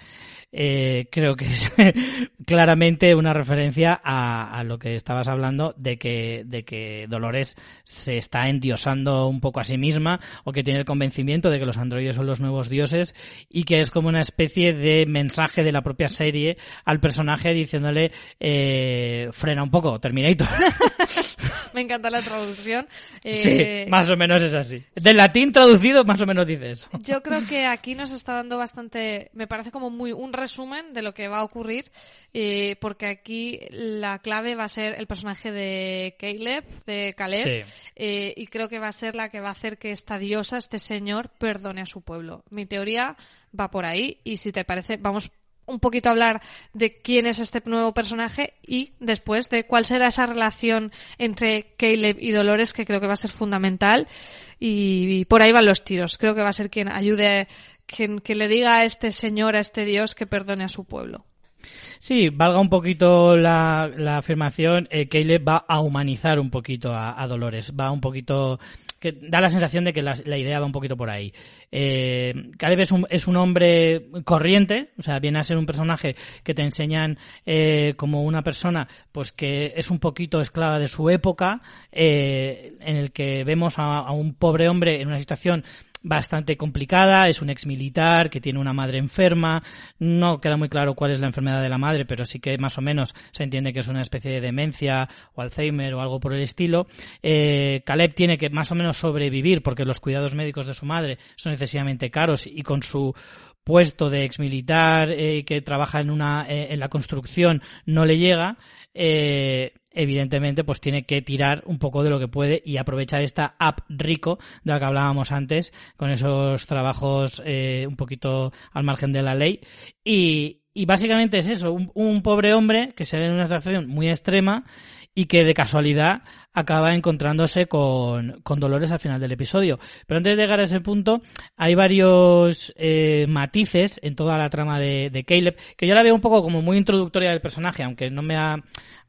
Eh, creo que es claramente una referencia a, a, lo que estabas hablando de que, de que Dolores se está endiosando un poco a sí misma o que tiene el convencimiento de que los androides son los nuevos dioses y que es como una especie de mensaje de la propia serie al personaje diciéndole eh, frena un poco, Terminator. Me encanta la traducción. sí, Eh, más o menos es así. Del latín traducido más o menos dice eso. Yo creo que aquí nos está dando bastante, me parece como muy un resumen de lo que va a ocurrir, eh, porque aquí la clave va a ser el personaje de Caleb, de Caleb, Sí. eh, y creo que va a ser la que va a hacer que esta diosa, este señor, perdone a su pueblo. Mi teoría va por ahí, y si te parece, vamos un poquito hablar de quién es este nuevo personaje y después de cuál será esa relación entre Caleb y Dolores que creo que va a ser fundamental y, por ahí van los tiros. Creo que va a ser quien ayude, quien, le diga a este señor, a este dios que perdone a su pueblo. Sí, valga un poquito la, la afirmación, eh, Caleb va a humanizar un poquito a Dolores, va un poquito que da la sensación de que la, idea va un poquito por ahí. Eh, Caleb es un, es un hombre corriente, o sea, viene a ser un personaje que te enseñan eh, como una persona pues que es un poquito esclava de su época, eh, en el que vemos a un pobre hombre en una situación bastante complicada, es un ex militar que tiene una madre enferma, no queda muy claro cuál es la enfermedad de la madre, pero sí que más o menos se entiende que es una especie de demencia o Alzheimer o algo por el estilo. Eh, Caleb tiene que más o menos sobrevivir porque los cuidados médicos de su madre son excesivamente caros y con su puesto de ex militar eh, que trabaja en una eh, en la construcción no le llega eh, evidentemente pues tiene que tirar un poco de lo que puede y aprovechar esta app rico de la que hablábamos antes con esos trabajos eh, un poquito al margen de la ley y, y básicamente es eso un, un pobre hombre que se ve en una situación muy extrema y que de casualidad acaba encontrándose con, con Dolores al final del episodio. Pero antes de llegar a ese punto, hay varios eh, matices en toda la trama de, de Caleb, que yo la veo un poco como muy introductoria del personaje, aunque no me ha,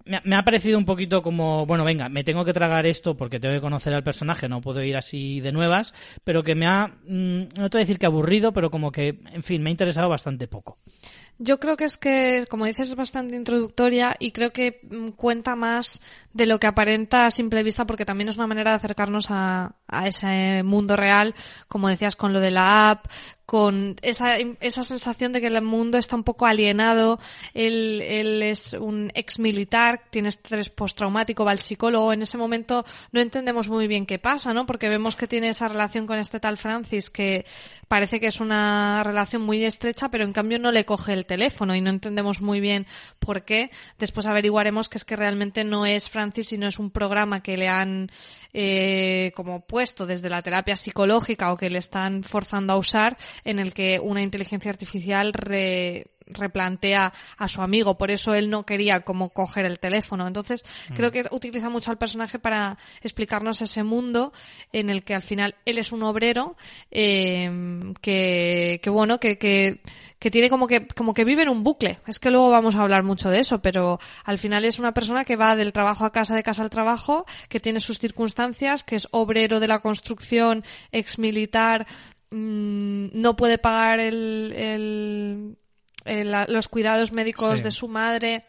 me ha, parecido un poquito como, bueno, venga, me tengo que tragar esto porque tengo que conocer al personaje, no puedo ir así de nuevas, pero que me ha, mm, no te voy a decir que aburrido, pero como que, en fin, me ha interesado bastante poco. Yo creo que es que, como dices, es bastante introductoria y creo que mm, cuenta más de lo que aparenta a simple vista porque también es una manera de acercarnos a, a ese mundo real, como decías, con lo de la app, con esa, esa sensación de que el mundo está un poco alienado, él, él es un ex militar, tiene estrés postraumático, va al psicólogo, en ese momento no entendemos muy bien qué pasa, ¿no? Porque vemos que tiene esa relación con este tal Francis que parece que es una relación muy estrecha, pero en cambio no le coge el teléfono y no entendemos muy bien por qué. Después averiguaremos que es que realmente no es Francis, sino es un programa que le han eh, como puesto desde la terapia psicológica o que le están forzando a usar en el que una inteligencia artificial re, replantea a su amigo, por eso él no quería como coger el teléfono. Entonces, mm. creo que utiliza mucho al personaje para explicarnos ese mundo en el que al final él es un obrero eh, que, que bueno, que, que, que tiene como que, como que vive en un bucle. Es que luego vamos a hablar mucho de eso, pero al final es una persona que va del trabajo a casa, de casa al trabajo, que tiene sus circunstancias, que es obrero de la construcción, ex militar, mmm, no puede pagar el, el eh, la, los cuidados médicos Sí. de su madre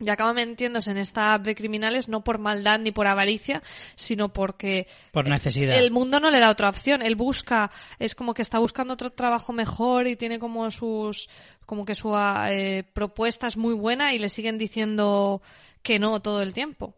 y acaba metiéndose en esta app de criminales no por maldad ni por avaricia, sino porque Por necesidad. el mundo no le da otra opción. Él busca, es como que está buscando otro trabajo mejor y tiene como sus, como que su eh, propuesta es muy buena y le siguen diciendo que no todo el tiempo.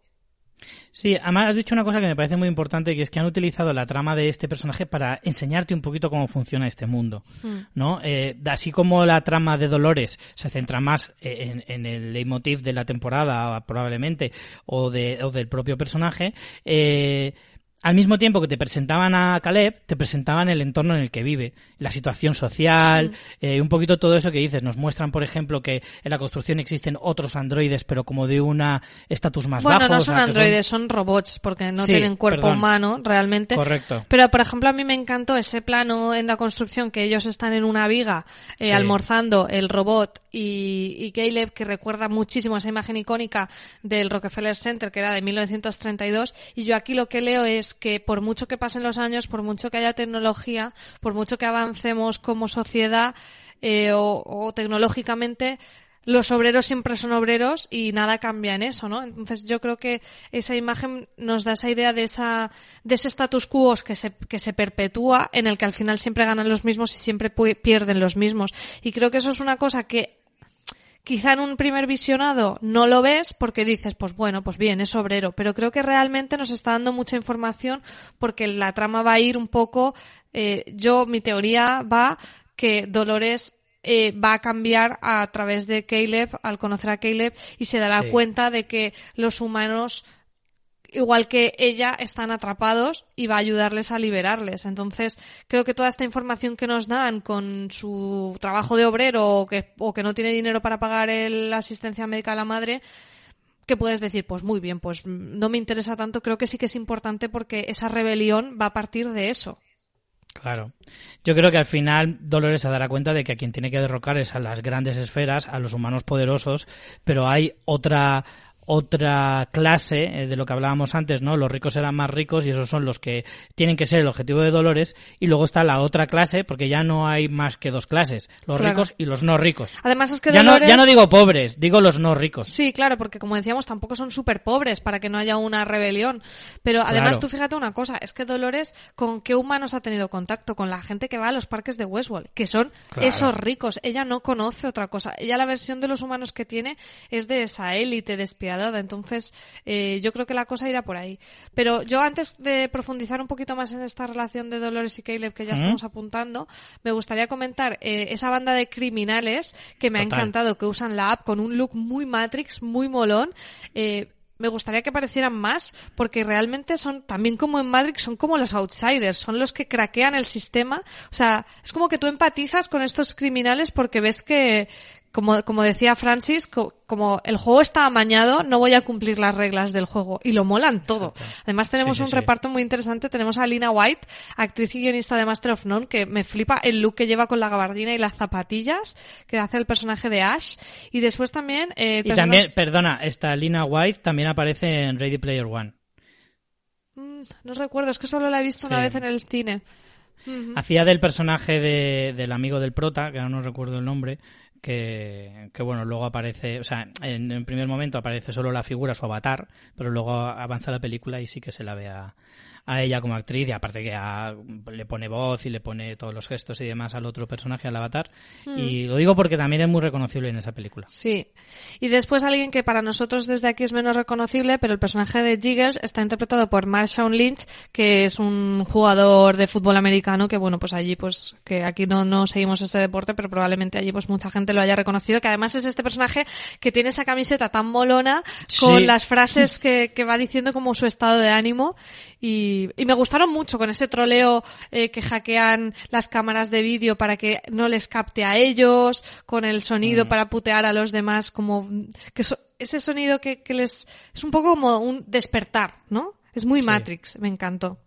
Sí, además has dicho una cosa que me parece muy importante, que es que han utilizado la trama de este personaje para enseñarte un poquito cómo funciona este mundo, Mm. ¿no? Eh, así como la trama de Dolores se centra más en, en el leitmotiv de la temporada, probablemente, o, de, o del propio personaje, eh, al mismo tiempo que te presentaban a Caleb, te presentaban el entorno en el que vive, la situación social, eh, un poquito todo eso que dices. Nos muestran, por ejemplo, que en la construcción existen otros androides, pero como de una estatus más Bueno, bajo. no o son sea, androides, son... robots, porque no Sí, tienen cuerpo perdón. humano realmente. Correcto. Pero, por ejemplo, a mí me encantó ese plano en la construcción que ellos están en una viga eh, Sí. almorzando, el robot y, y Caleb, que recuerda muchísimo esa imagen icónica del Rockefeller Center, que era de 1932. Y yo aquí lo que leo es que por mucho que pasen los años, por mucho que haya tecnología, por mucho que avancemos como sociedad eh, o, tecnológicamente, los obreros siempre son obreros y nada cambia en eso, ¿no? Entonces yo creo que esa imagen nos da esa idea de esa de ese status quo que se que se perpetúa en el que al final siempre ganan los mismos y siempre pierden los mismos. Y creo que eso es una cosa que quizá en un primer visionado no lo ves porque dices, pues bueno, pues bien, es obrero, pero creo que realmente nos está dando mucha información porque la trama va a ir un poco, eh, yo, mi teoría va que Dolores eh, va a cambiar a través de Caleb, al conocer a Caleb, y se dará Sí. cuenta de que los humanos igual que ella, están atrapados y va a ayudarles a liberarles. Entonces, creo que toda esta información que nos dan con su trabajo de obrero o que, o que no tiene dinero para pagar la asistencia médica a la madre, que puedes decir, pues muy bien, pues no me interesa tanto, creo que sí que es importante porque esa rebelión va a partir de eso. Claro. Yo creo que al final Dolores se dará cuenta de que a quien tiene que derrocar es a las grandes esferas, a los humanos poderosos, pero hay otra otra clase eh, de lo que hablábamos antes, ¿no? Los ricos eran más ricos y esos son los que tienen que ser el objetivo de Dolores y luego está la otra clase porque ya no hay más que dos clases, los Claro. ricos y los no ricos. Además es que Ya no, Dolores... ya no digo pobres, digo los no ricos. Sí, claro, porque como decíamos, tampoco son súper pobres para que no haya una rebelión. Pero además, Claro. tú fíjate una cosa, es que Dolores, ¿con qué humanos ha tenido contacto? Con la gente que va a los parques de Westworld, que son Claro. esos ricos. Ella no conoce otra cosa. Ella la versión de los humanos que tiene es de esa élite despiadada. Entonces, eh, yo creo que la cosa irá por ahí. Pero yo antes de profundizar un poquito más en esta relación de Dolores y Caleb que ya estamos apuntando, me gustaría comentar eh, esa banda de criminales que me ha encantado, que usan la app con un look muy Matrix, muy molón. Eh, me gustaría que aparecieran más porque realmente son también como en Matrix son como los outsiders son los que craquean el sistema o sea es como que tú empatizas con estos criminales porque ves que como, como decía Francis, co- como el juego está amañado, no voy a cumplir las reglas del juego. Y lo molan todo. Además tenemos Sí, sí, un sí. reparto muy interesante. Tenemos a Lina White, actriz y guionista de Master of None, que me flipa el look que lleva con la gabardina y las zapatillas que hace el personaje de Ash. Y después también... eh, Y también, perdona, esta Lina White también aparece en Ready Player One. Mm, no recuerdo, es que solo la he visto una vez en el cine. Hacía del personaje de, del amigo del prota, que ahora no recuerdo el nombre, que, que bueno, luego aparece, o sea, en, en primer momento aparece solo la figura, su avatar, pero luego avanza la película y sí que se la ve a, a ella como actriz y aparte que a- le pone voz y le pone todos los gestos y demás al otro personaje, al avatar. Y lo digo porque también es muy reconocible en esa película. Sí. Y después alguien que para nosotros desde aquí es menos reconocible, pero el personaje de Jiggles está interpretado por Marshawn Lynch, que es un jugador de fútbol americano que, bueno, pues allí, pues, que aquí no, no seguimos este deporte, pero probablemente allí, pues, mucha gente lo haya reconocido, que además es este personaje que tiene esa camiseta tan molona con Sí. las frases que, que va diciendo como su estado de ánimo y, y me gustaron mucho con ese troleo eh, que hackean las cámaras de vídeo para que no les capte a ellos, con el sonido para putear a los demás, como que so- ese sonido que, que les es un poco como un despertar, ¿no? Es muy Sí. Matrix, me encantó.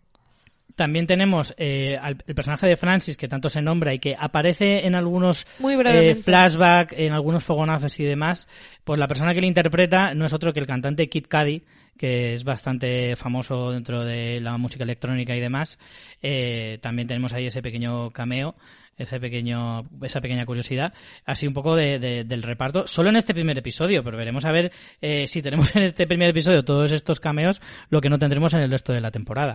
También tenemos eh, al- el personaje de Francis, que tanto se nombra y que aparece en algunos Muy eh, flashback, en algunos fogonazos y demás. Pues la persona que le interpreta no es otro que el cantante Kid Cudi, que es bastante famoso dentro de la música electrónica y demás. Eh, también tenemos ahí ese pequeño cameo, ese pequeño, esa pequeña curiosidad, así un poco de, de- del reparto, solo en este primer episodio, pero veremos a ver eh, si tenemos en este primer episodio todos estos cameos, lo que no tendremos en el resto de la temporada.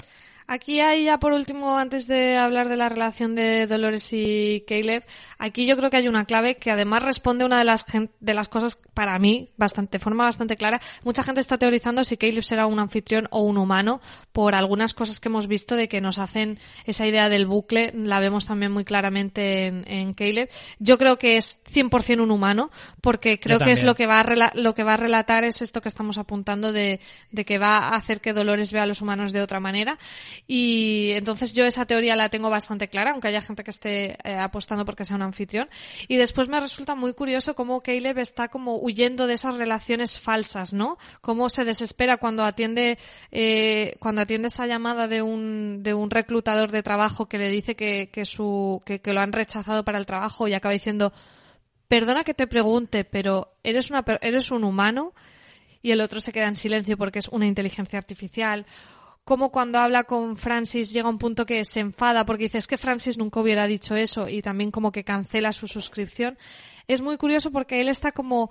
Aquí hay ya por último, antes de hablar de la relación de Dolores y Caleb, aquí yo creo que hay una clave que además responde una de las, de las cosas para mí bastante, de forma bastante clara. Mucha gente está teorizando si Caleb Caleb será un anfitrión o un humano por algunas cosas que hemos visto de que nos hacen esa idea del bucle, la vemos también muy claramente en, en Caleb. Yo creo que es 100% un humano porque creo que es lo que va a lo que va a relatar es esto que estamos apuntando de, de que va a hacer que Dolores vea a los humanos de otra manera y entonces yo esa teoría la tengo bastante clara, aunque haya gente que esté eh, apostando porque sea un anfitrión. Y después me resulta muy curioso cómo Caleb está como huyendo de esas relaciones falsas, ¿no? Cómo se desespera cuando atiende, eh, cuando atiende esa llamada de un, de un reclutador de trabajo que le dice que, su, que, que lo han rechazado para el trabajo y acaba diciendo, perdona que te pregunte, pero eres una, eres un humano y el otro se queda en silencio porque es una inteligencia artificial como cuando habla con Francis llega un punto que se enfada porque dice es que Francis nunca hubiera dicho eso y también como que cancela su suscripción. Es muy curioso porque él está como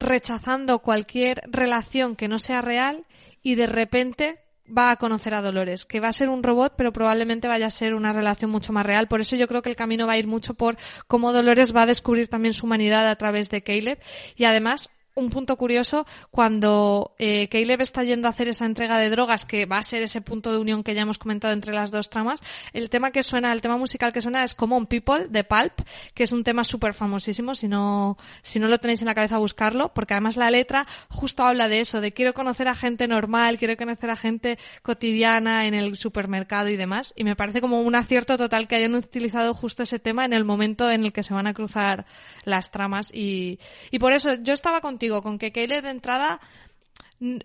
rechazando cualquier relación que no sea real y de repente va a conocer a Dolores, que va a ser un robot, pero probablemente vaya a ser una relación mucho más real. Por eso yo creo que el camino va a ir mucho por cómo Dolores va a descubrir también su humanidad a través de Caleb. Y además, un punto curioso cuando eh, Caleb está yendo a hacer esa entrega de drogas, que va a ser ese punto de unión que ya hemos comentado entre las dos tramas. El tema que suena, el tema musical que suena es Common People de Pulp, que es un tema súper famosísimo. Si no, si no lo tenéis en la cabeza, buscarlo, porque además la letra justo habla de eso, de quiero conocer a gente normal, quiero conocer a gente cotidiana en el supermercado y demás. Y me parece como un acierto total que hayan utilizado justo ese tema en el momento en el que se van a cruzar las tramas. Y, y por eso yo estaba contigo digo, con que Caleb de entrada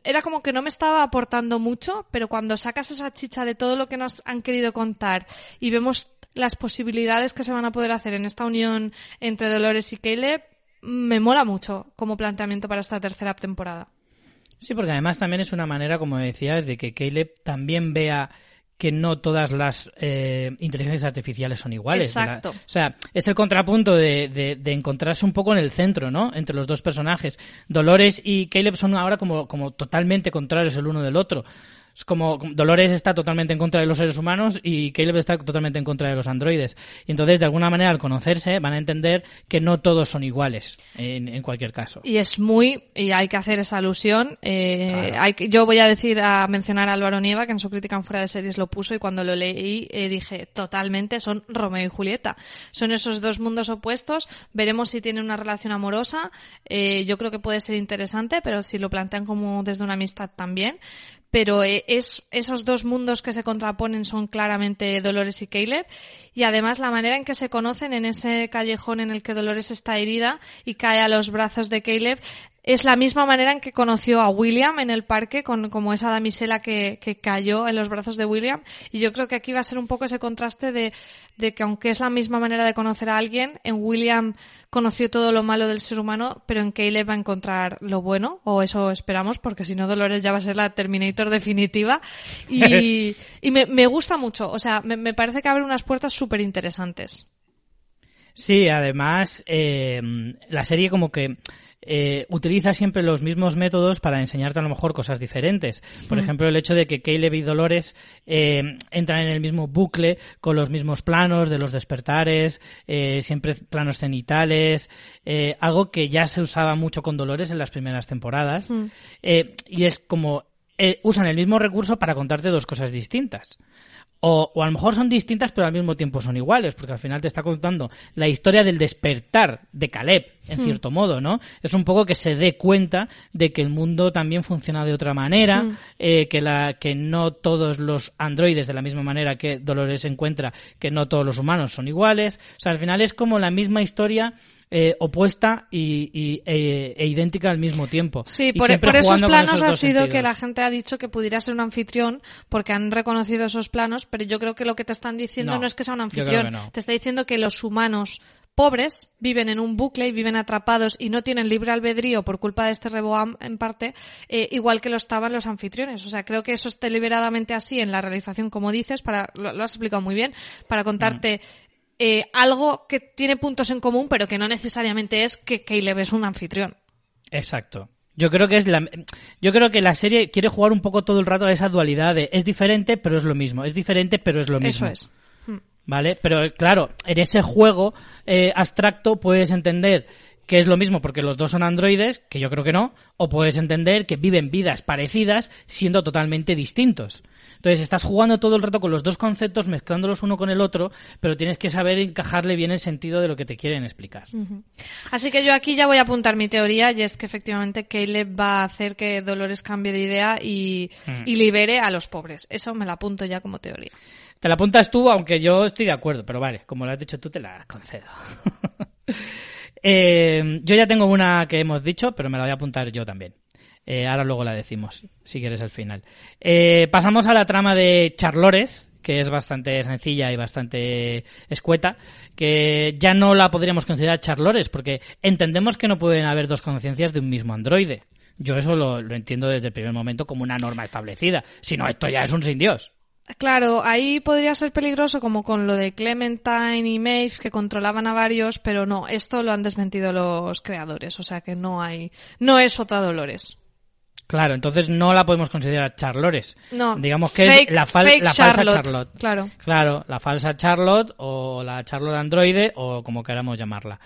era como que no me estaba aportando mucho, pero cuando sacas esa chicha de todo lo que nos han querido contar y vemos las posibilidades que se van a poder hacer en esta unión entre Dolores y Caleb, me mola mucho como planteamiento para esta tercera temporada. Sí, porque además también es una manera, como decías, de que Caleb también vea que no todas las eh, inteligencias artificiales son iguales. Exacto. o sea, es el contrapunto de, de, de, encontrarse un poco en el centro, ¿no? Entre los dos personajes. Dolores y Caleb son ahora como, como totalmente contrarios el uno del otro. Es como Dolores está totalmente en contra de los seres humanos y Caleb está totalmente en contra de los androides. Y entonces, de alguna manera, al conocerse, van a entender que no todos son iguales en, en cualquier caso. Y es muy, y hay que hacer esa alusión. Eh, claro. hay que, yo voy a decir, a mencionar a Álvaro Nieva, que en su crítica en fuera de series lo puso y cuando lo leí eh, dije, totalmente son Romeo y Julieta. Son esos dos mundos opuestos. Veremos si tienen una relación amorosa. Eh, yo creo que puede ser interesante, pero si lo plantean como desde una amistad también pero es, esos dos mundos que se contraponen son claramente Dolores y Caleb y además la manera en que se conocen en ese callejón en el que Dolores está herida y cae a los brazos de Caleb es la misma manera en que conoció a William en el parque, con, como esa damisela que, que, cayó en los brazos de William. Y yo creo que aquí va a ser un poco ese contraste de, de, que aunque es la misma manera de conocer a alguien, en William conoció todo lo malo del ser humano, pero en Caleb va a encontrar lo bueno, o eso esperamos, porque si no Dolores ya va a ser la Terminator definitiva. Y, y me, me, gusta mucho, o sea, me, me parece que abre unas puertas súper interesantes. Sí, además, eh, la serie como que eh, utiliza siempre los mismos métodos para enseñarte a lo mejor cosas diferentes. Por mm. ejemplo, el hecho de que Caleb y Dolores eh, entran en el mismo bucle con los mismos planos de los despertares, eh, siempre planos cenitales, eh, algo que ya se usaba mucho con Dolores en las primeras temporadas. Mm. y es como usan el mismo recurso para contarte dos cosas distintas. O, o, a lo mejor son distintas pero al mismo tiempo son iguales, porque al final te está contando la historia del despertar de Caleb, en hmm. cierto modo, ¿no? Es un poco que se dé cuenta de que el mundo también funciona de otra manera, hmm. eh, que, la, que no todos los androides, de la misma manera que Dolores encuentra que no todos los humanos son iguales. O sea, al final es como la misma historia eh, opuesta y, y e, e, idéntica al mismo tiempo. Sí, por, por esos planos esos ha sido sentidos. que la gente ha dicho que pudiera ser un anfitrión porque han reconocido esos planos, pero yo creo que lo que te están diciendo no, no es que sea un anfitrión, no. te está diciendo que los humanos pobres viven en un bucle y viven atrapados y no tienen libre albedrío por culpa de este reboam en parte, eh, igual que lo estaban los anfitriones. O sea, creo que eso es deliberadamente así en la realización, como dices, para, lo, lo has explicado muy bien, para contarte mm eh, algo que tiene puntos en común, pero que no necesariamente es que Caleb es un anfitrión. Exacto. Yo creo que es la, yo creo que la serie quiere jugar un poco todo el rato a esa dualidad de es diferente pero es lo mismo, es diferente pero es lo mismo. Eso es. ¿Vale? Pero claro, en ese juego eh, abstracto puedes entender que es lo mismo porque los dos son androides, que yo creo que no, o puedes entender que viven vidas parecidas siendo totalmente distintos. Entonces estás jugando todo el rato con los dos conceptos, mezclándolos uno con el otro, pero tienes que saber encajarle bien el sentido de lo que te quieren explicar. Así que yo aquí ya voy a apuntar mi teoría y es que efectivamente Caleb va a hacer que Dolores cambie de idea y, Mm. y libere a los pobres. Eso me la apunto ya como teoría. Te la apuntas tú, aunque yo estoy de acuerdo, pero vale, como lo has dicho tú, te la concedo. Eh, yo ya tengo una que hemos dicho, pero me la voy a apuntar yo también. Eh, ahora luego la decimos, si quieres al final. Eh, pasamos a la trama de Charlores, que es bastante sencilla y bastante escueta, que ya no la podríamos considerar Charlores, porque entendemos que no pueden haber dos conciencias de un mismo androide. Yo eso lo, entiendo desde el primer momento como una norma establecida. Si no, esto ya es un sin Dios. Claro, ahí podría ser peligroso como con lo de Clementine y Maeve que controlaban a varios, pero no, esto lo han desmentido los creadores, o sea que no hay, no es otra Dolores. Claro, entonces no la podemos considerar Charlores. No, Digamos que fake- es la, fal- la falsa Charlotte, claro. Claro, la falsa Charlotte o la Charlotte androide o como queramos llamarla.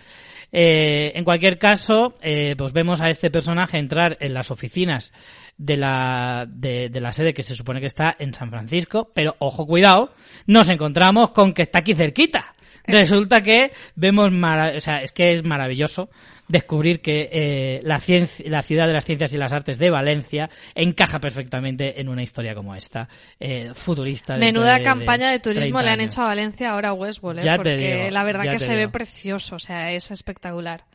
Eh, en cualquier caso, eh, pues vemos a este personaje entrar en las oficinas de la, de, de la sede que se supone que está en San Francisco, pero ojo, cuidado, nos encontramos con que está aquí cerquita. Resulta que vemos, mara- o sea, es que es maravilloso descubrir que eh, la, ciencia, la ciudad de las ciencias y las artes de Valencia encaja perfectamente en una historia como esta, eh, futurista. Menuda de- campaña de turismo 30 le han hecho a Valencia ahora a Westworld, ¿eh? Ya te porque digo, la verdad que se ve precioso, o sea, es espectacular.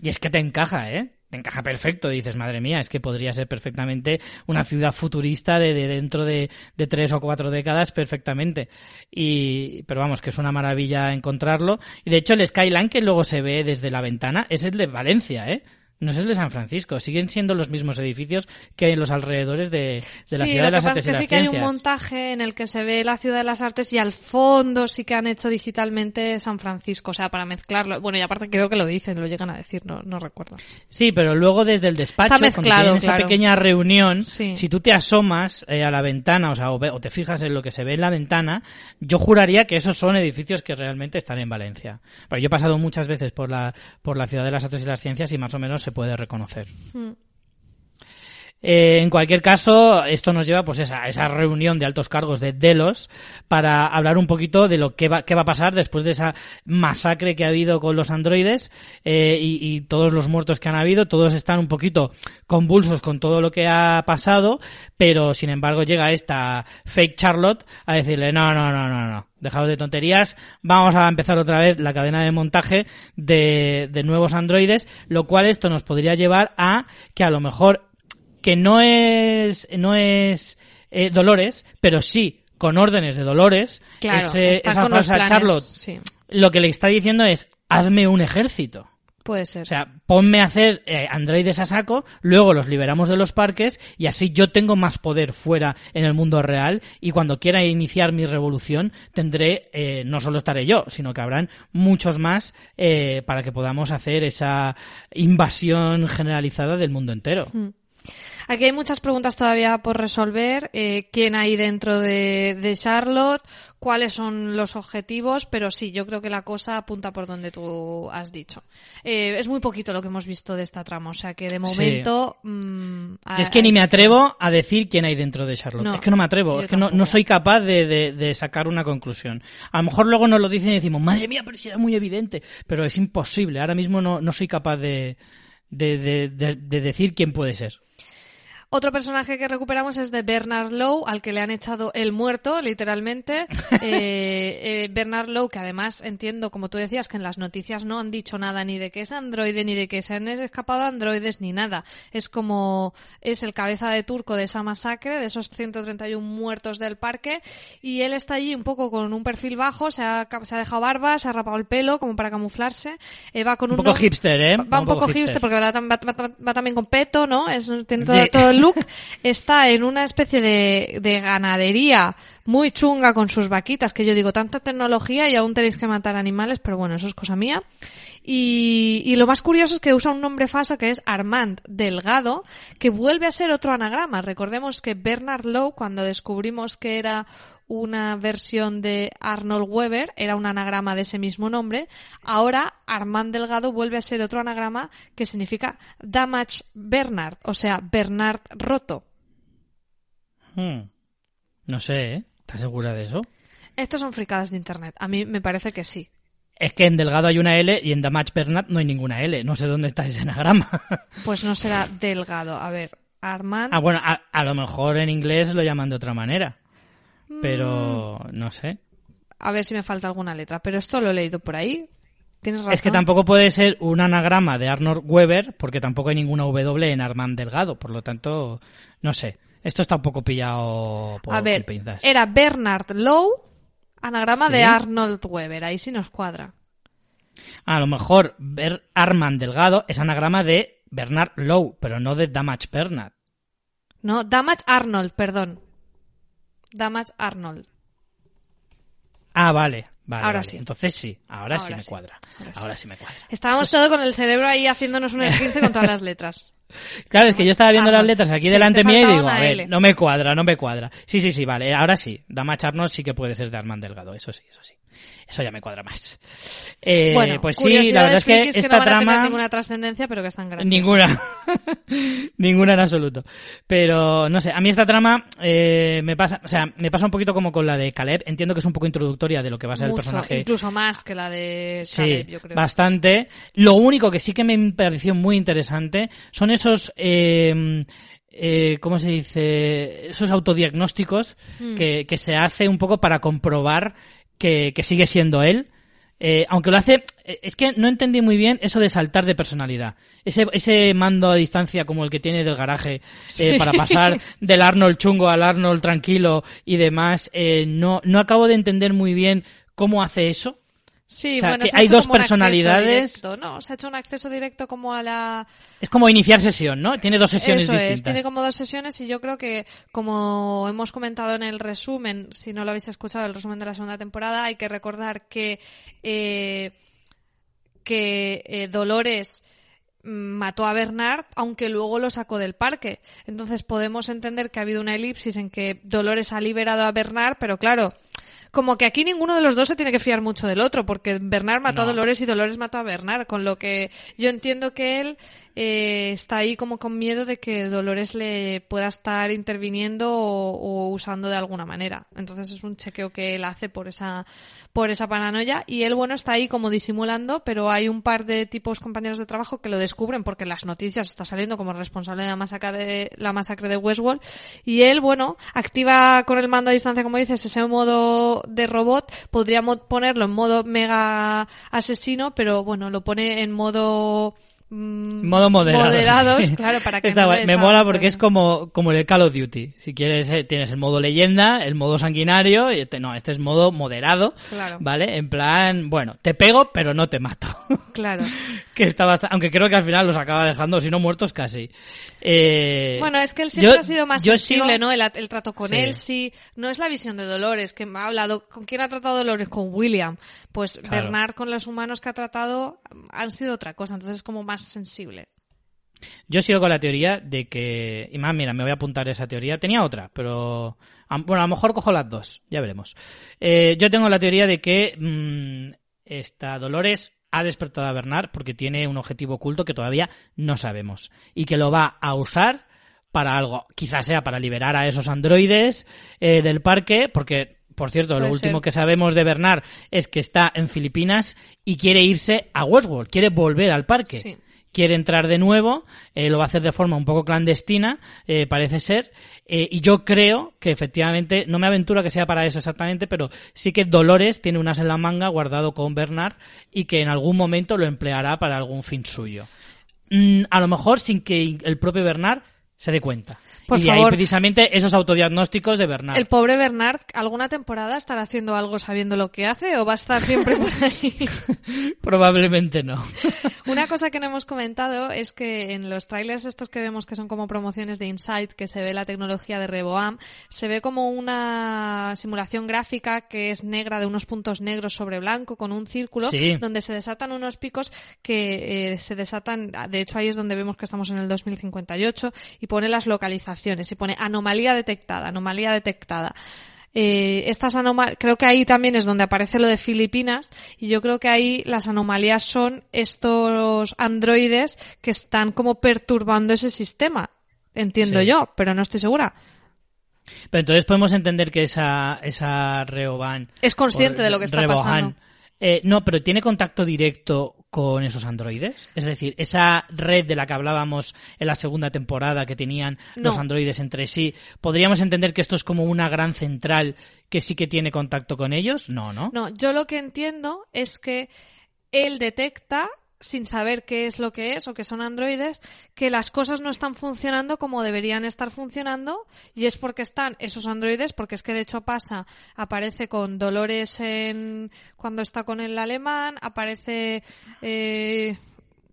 Y es que te encaja, ¿eh? Te encaja perfecto. Dices, madre mía, es que podría ser perfectamente una ciudad futurista de, de dentro de, de tres o cuatro décadas perfectamente. Y, pero vamos, que es una maravilla encontrarlo. Y de hecho, el Skyline que luego se ve desde la ventana es el de Valencia, ¿eh? No es el de San Francisco. Siguen siendo los mismos edificios que hay en los alrededores de, de la sí, ciudad lo de las que pasa artes es que sí que hay un montaje en el que se ve la ciudad de las artes y al fondo sí que han hecho digitalmente San Francisco, o sea, para mezclarlo. Bueno, y aparte creo que lo dicen, lo llegan a decir, no, no recuerdo. Sí, pero luego desde el despacho, Está cuando tienen esa pequeña reunión, Sí. si tú te asomas eh, a la ventana, o sea, o, ve- o te fijas en lo que se ve en la ventana, yo juraría que esos son edificios que realmente están en Valencia. Pero yo he pasado muchas veces por la, por la ciudad de las artes y las ciencias y más o menos se puede reconocer. Mm. Eh, en cualquier caso, esto nos lleva pues a esa reunión de altos cargos de Delos para hablar un poquito de lo que va, qué va a pasar después de esa masacre que ha habido con los androides eh, y, y todos los muertos que han habido. Todos están un poquito convulsos con todo lo que ha pasado, pero sin embargo llega esta fake Charlotte a decirle no, no, no, no, no. Dejaos de tonterías, vamos a empezar otra vez la cadena de montaje de, de nuevos androides, lo cual esto nos podría llevar a que a lo mejor que no es no es eh, Dolores, pero sí con órdenes de Dolores, Claro, ese- está esa con los planes, Charlotte, sí. lo que le está diciendo es hazme un ejército. Puede ser. O sea, ponme a hacer eh, androides a saco, luego los liberamos de los parques y así yo tengo más poder fuera en el mundo real y cuando quiera iniciar mi revolución tendré, eh, no solo estaré yo, sino que habrán muchos más eh, para que podamos hacer esa invasión generalizada del mundo entero. Aquí hay muchas preguntas todavía por resolver. Eh, ¿Quién hay dentro de, de Charlotte? ¿Cuáles son los objetivos? Pero sí, yo creo que la cosa apunta por donde tú has dicho. Eh, es muy poquito lo que hemos visto de esta trama, o sea que de momento... mm, a- Es que ni me atrevo a decir quién hay dentro de Charlotte. No, es que no me atrevo. Es que no, no soy capaz de, de- de sacar una conclusión. A lo mejor luego nos lo dicen y decimos, madre mía, pero si era muy evidente. Pero es imposible. Ahora mismo no, no soy capaz de, de, de- de- de decir quién puede ser. Otro personaje que recuperamos es de Bernard Lowe, al que le han echado el muerto, literalmente. Eh, eh, Bernard Lowe, que además entiendo, como tú decías, que en las noticias no han dicho nada ni de que es androide, ni de que se han escapado androides, ni nada. Es como, es el cabeza de turco de esa masacre, de esos 131 muertos del parque, y él está allí un poco con un perfil bajo, se ha, se ha dejado barba, se ha rapado el pelo, como para camuflarse, eh, va con Un un poco hipster, ¿eh? Va un poco hipster, porque va, va- va- va también con peto, ¿no? Es, tiene todo, Sí. todo el look. Está en una especie de, de ganadería muy chunga con sus vaquitas, que yo digo, tanta tecnología y aún tenéis que matar animales, pero bueno, eso es cosa mía. Y, y lo más curioso es que usa un nombre falso que es Armand Delgado, que vuelve a ser otro anagrama. Recordemos que Bernard Lowe, cuando descubrimos que era una versión de Arnold Weber, era un anagrama de ese mismo nombre. Ahora Armand Delgado vuelve a ser otro anagrama que significa Damage Bernard, o sea, Bernard roto. Hmm. No sé, ¿eh? ¿Estás segura de eso? Estos son fricadas de internet. A mí me parece que sí. Es que en Delgado hay una L y en Damage Bernard no hay ninguna L. No sé dónde está ese anagrama. Pues no será Delgado. A ver, Armand. Ah, bueno, a, a lo mejor en inglés lo llaman de otra manera. Pero no sé. A ver si me falta alguna letra. Pero esto lo he leído por ahí. Tienes razón. Es que tampoco puede ser un anagrama de Arnold Weber porque tampoco hay ninguna W en Armand Delgado. Por lo tanto, no sé. Esto está un poco pillado por A ver, pinzas. era Bernard Lowe, anagrama Sí. de Arnold Weber. Ahí sí nos cuadra. A lo mejor ver Armand Delgado es anagrama de Bernard Lowe, pero no de Damage Bernard. No, Damage Arnold, perdón. Damage Arnold. Ah, vale. Vale, Ahora vale. sí. Entonces sí, ahora, sí me sí. cuadra. Ahora sí. Ahora sí me cuadra. Estábamos todo con el cerebro ahí haciéndonos un esguince con todas las letras. Claro, es que yo estaba viendo las letras aquí Sí, delante te mía y digo, a ver, L. no me cuadra, no me cuadra. Sí, sí, sí, vale, ahora sí. Damage Arnold sí que puede ser de Armand Delgado, eso sí, eso sí. Eso ya me cuadra más. Eh, bueno, pues sí, la verdad es que esta no van a tener trama... ninguna trascendencia, pero que están graciosas. Ninguna. Ninguna en absoluto. Pero, no sé, a mí esta trama eh, me pasa, o sea, me pasa un poquito como con la de Caleb. Entiendo que es un poco introductoria de lo que va a ser Mucho, el personaje. incluso más que la de Sí, Caleb, yo creo. bastante. Lo único que sí que me pareció muy interesante son esos, eh, eh, ¿cómo se dice? Esos autodiagnósticos Mm. que, que se hace un poco para comprobar que, que sigue siendo él. Eh, aunque lo hace, es que no entendí muy bien eso de saltar de personalidad. Ese, ese mando a distancia como el que tiene del garaje eh, para pasar del Arnold chungo al Arnold tranquilo y demás, eh, no, no acabo de entender muy bien cómo hace eso. Sí, O sea, bueno, que se ha hay hecho dos como un acceso personalidades. directo, ¿no? Se ha hecho un acceso directo como a la... Es como iniciar sesión, ¿no? Tiene dos sesiones Eso es, distintas. tiene como dos sesiones y yo creo que, como hemos comentado en el resumen, si no lo habéis escuchado, el resumen de la segunda temporada, hay que recordar que, eh, que eh, Dolores mm, mató a Bernard, aunque luego lo sacó del parque. Entonces podemos entender que ha habido una elipsis en que Dolores ha liberado a Bernard, pero claro, como que aquí ninguno de los dos se tiene que fiar mucho del otro, porque Bernard mató a. Dolores y Dolores mató a Bernard, con lo que yo entiendo que él eh, está ahí como con miedo de que Dolores le pueda estar interviniendo o, usando de alguna manera. Entonces es un chequeo que él hace por esa por esa paranoia y él bueno está ahí como disimulando, pero hay un par de tipos compañeros de trabajo que lo descubren porque las noticias está saliendo como responsable de la masacre de la masacre de Westworld y él bueno activa con el mando a distancia como dices ese modo de robot, podría mo- ponerlo en modo mega asesino, pero bueno, lo pone en modo mm, Modo moderado. moderados, claro, para que no Me mola porque es como, como el Call of Duty. Si quieres, eh, tienes el modo leyenda, el modo sanguinario, y este, no, este es modo moderado. Claro. ¿Vale? En plan, bueno, te pego, pero no te mato. Claro. que está bastante, aunque creo que al final los acaba dejando, si no muertos casi. Eh, Bueno, es que él siempre yo- ha sido más sensible, sigo- ¿no? El, el trato con Sí. él, sí. No es la visión de Dolores, que me ha hablado. ¿Con quién ha tratado Dolores? Con William. Pues Claro. Bernard con los humanos que ha tratado han sido otra cosa, entonces es como más sensible. Yo sigo con la teoría de que. Y más, mira, me voy a apuntar esa teoría. Tenía otra, pero. Bueno, a lo mejor cojo las dos, ya veremos. Eh, yo tengo la teoría de que mm, esta Dolores ha despertado a Bernard porque tiene un objetivo oculto que todavía no sabemos. Y que lo va a usar para algo. Quizás sea para liberar a esos androides eh, del parque, porque. Por cierto, lo último ser. que sabemos de Bernard es que está en Filipinas y quiere irse a Westworld, quiere volver al parque Sí. Quiere entrar de nuevo, eh, lo va a hacer de forma un poco clandestina, eh, parece ser, eh, y yo creo que efectivamente, no me aventuro que sea para eso exactamente, pero sí que Dolores tiene un as en la manga guardado con Bernard y que en algún momento lo empleará para algún fin suyo. Mm, a lo mejor sin que el propio Bernard se dé cuenta. Por y de ahí favor. precisamente esos autodiagnósticos de Bernard. El pobre Bernard, ¿alguna temporada estará haciendo algo sabiendo lo que hace o va a estar siempre por ahí? Probablemente no. Una cosa que no hemos comentado es que en los trailers estos que vemos que son como promociones de Insight, que se ve la tecnología de Reboam, se ve como una simulación gráfica que es negra de unos puntos negros sobre blanco con un círculo Sí. donde se desatan unos picos que eh, se desatan, de hecho ahí es donde vemos que estamos en el 2058 y pone las localizaciones y pone anomalía detectada, anomalía detectada. eh, estas anomalías, creo que ahí también es donde aparece lo de Filipinas y yo creo que ahí las anomalías son estos androides que están como perturbando ese sistema. Entiendo Sí. yo, pero no estoy segura. Pero entonces podemos entender que esa, esa Reoban... Es consciente de lo que está Rebohan, pasando. eh, no, pero ¿tiene contacto directo con esos androides? Es decir, esa red de la que hablábamos en la segunda temporada que tenían los androides entre sí, ¿podríamos entender que esto es como una gran central que sí que tiene contacto con ellos? No, ¿no? No, yo lo que entiendo es que él detecta sin saber qué es lo que es o que son androides, que las cosas no están funcionando como deberían estar funcionando y es porque están esos androides, porque es que de hecho pasa, aparece con Dolores en cuando está con el alemán, aparece eh,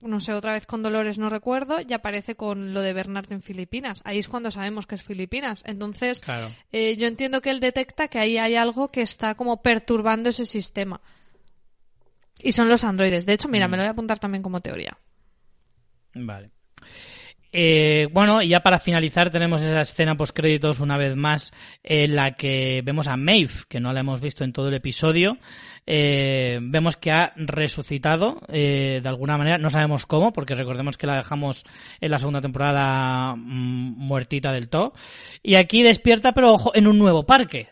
no sé, otra vez con Dolores no recuerdo, y aparece con lo de Bernard en Filipinas. Ahí es cuando sabemos que es Filipinas. Entonces, Claro. eh, yo entiendo que él detecta que ahí hay algo que está como perturbando ese sistema. Y son los androides. De hecho, mira, me lo voy a apuntar también como teoría. Vale. Eh, bueno, y ya para finalizar tenemos esa escena post créditos una vez más en la que vemos a Maeve, que no la hemos visto en todo el episodio. Eh, vemos que ha resucitado eh, de alguna manera, no sabemos cómo, porque recordemos que la dejamos en la segunda temporada mm, muertita del todo. Y aquí despierta, pero ojo, en un nuevo parque.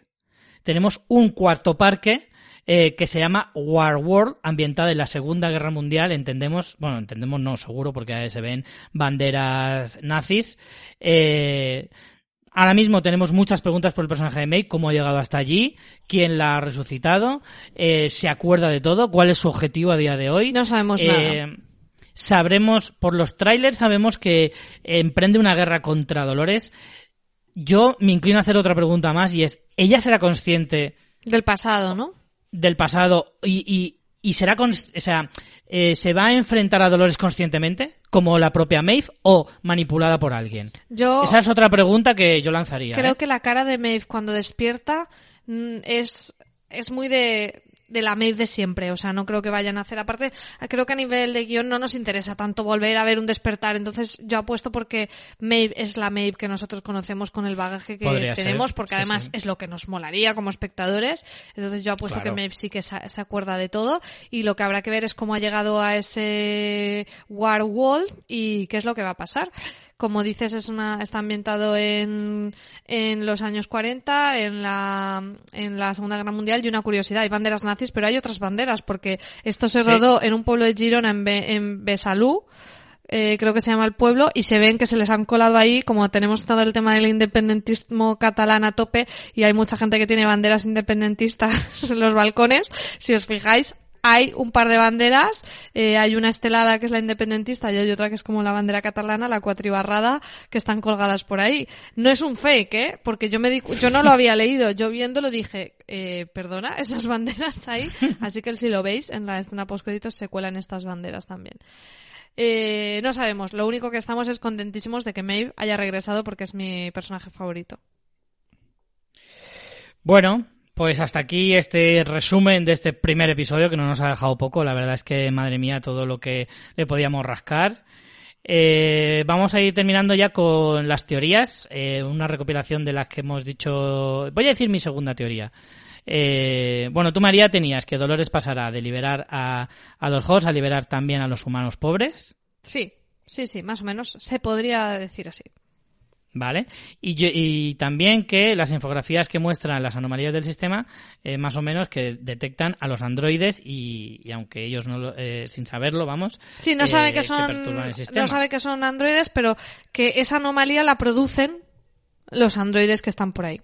Tenemos un cuarto parque eh, que se llama War World, ambientada en la Segunda Guerra Mundial, entendemos, bueno, entendemos no, seguro, porque ahí se ven banderas nazis. Eh, ahora mismo tenemos muchas preguntas por el personaje de May, cómo ha llegado hasta allí, quién la ha resucitado, eh, se acuerda de todo, cuál es su objetivo a día de hoy. No sabemos Eh, nada. Sabremos, por los trailers sabemos que emprende una guerra contra Dolores. Yo me inclino a hacer otra pregunta más y es, ¿ella será consciente Del pasado, ¿no? Del pasado y, y, y será, o sea, eh, se va a enfrentar a Dolores conscientemente, como la propia Maeve, o manipulada por alguien? Yo Esa es otra pregunta que yo lanzaría. creo ¿eh? que la cara de Maeve cuando despierta mm, es, es muy de, de la Maeve de siempre. O sea, no creo que vayan a hacer. Aparte, creo que a nivel de guion no nos interesa tanto volver a ver un despertar. Entonces, yo apuesto porque Maeve es la Maeve que nosotros conocemos con el bagaje que Podría ser, tenemos, porque sí, además sí. es lo que nos molaría como espectadores. Entonces, yo apuesto Claro. que Maeve sí que se acuerda de todo. Y lo que habrá que ver es cómo ha llegado a ese War World y qué es lo que va a pasar. Como dices, es una, está ambientado en, en los años 40, en la, en la Segunda Guerra Mundial, y una curiosidad, hay banderas nazis, pero hay otras banderas, porque esto se Sí. rodó en un pueblo de Girona, en, Be- en Besalú, eh, creo que se llama el pueblo, y se ven que se les han colado ahí, como tenemos todo el tema del independentismo catalán a tope, y hay mucha gente que tiene banderas independentistas en los balcones, si os fijáis, hay un par de banderas, eh, hay una estelada que es la independentista y hay otra que es como la bandera catalana, la cuatribarrada, que están colgadas por ahí. No es un fake, ¿eh? Porque yo me di, yo no lo había leído, yo viéndolo dije, eh, perdona, esas banderas ahí, así que si lo veis en la escena post se cuelan estas banderas también. Eh, no sabemos, lo único que estamos es contentísimos de que Maeve haya regresado porque es mi personaje favorito. Bueno, pues hasta aquí este resumen de este primer episodio que no nos ha dejado poco. La verdad es que, madre mía, todo lo que le podíamos rascar. Eh, vamos a ir terminando ya con las teorías, eh, una recopilación de las que hemos dicho. Voy a decir mi segunda teoría. Eh, bueno, tú, María, tenías que Dolores pasará de liberar a, a los Hoss a liberar también a los humanos pobres. Sí, sí, sí, más o menos se podría decir así. ¿Vale? Y, yo- y también que las infografías que muestran las anomalías del sistema, eh, más o menos que detectan a los androides y, y aunque ellos no lo- eh, sin saberlo, vamos. Sí, no eh, sabe que son no sabe que son androides, pero que esa anomalía la producen los androides que están por ahí.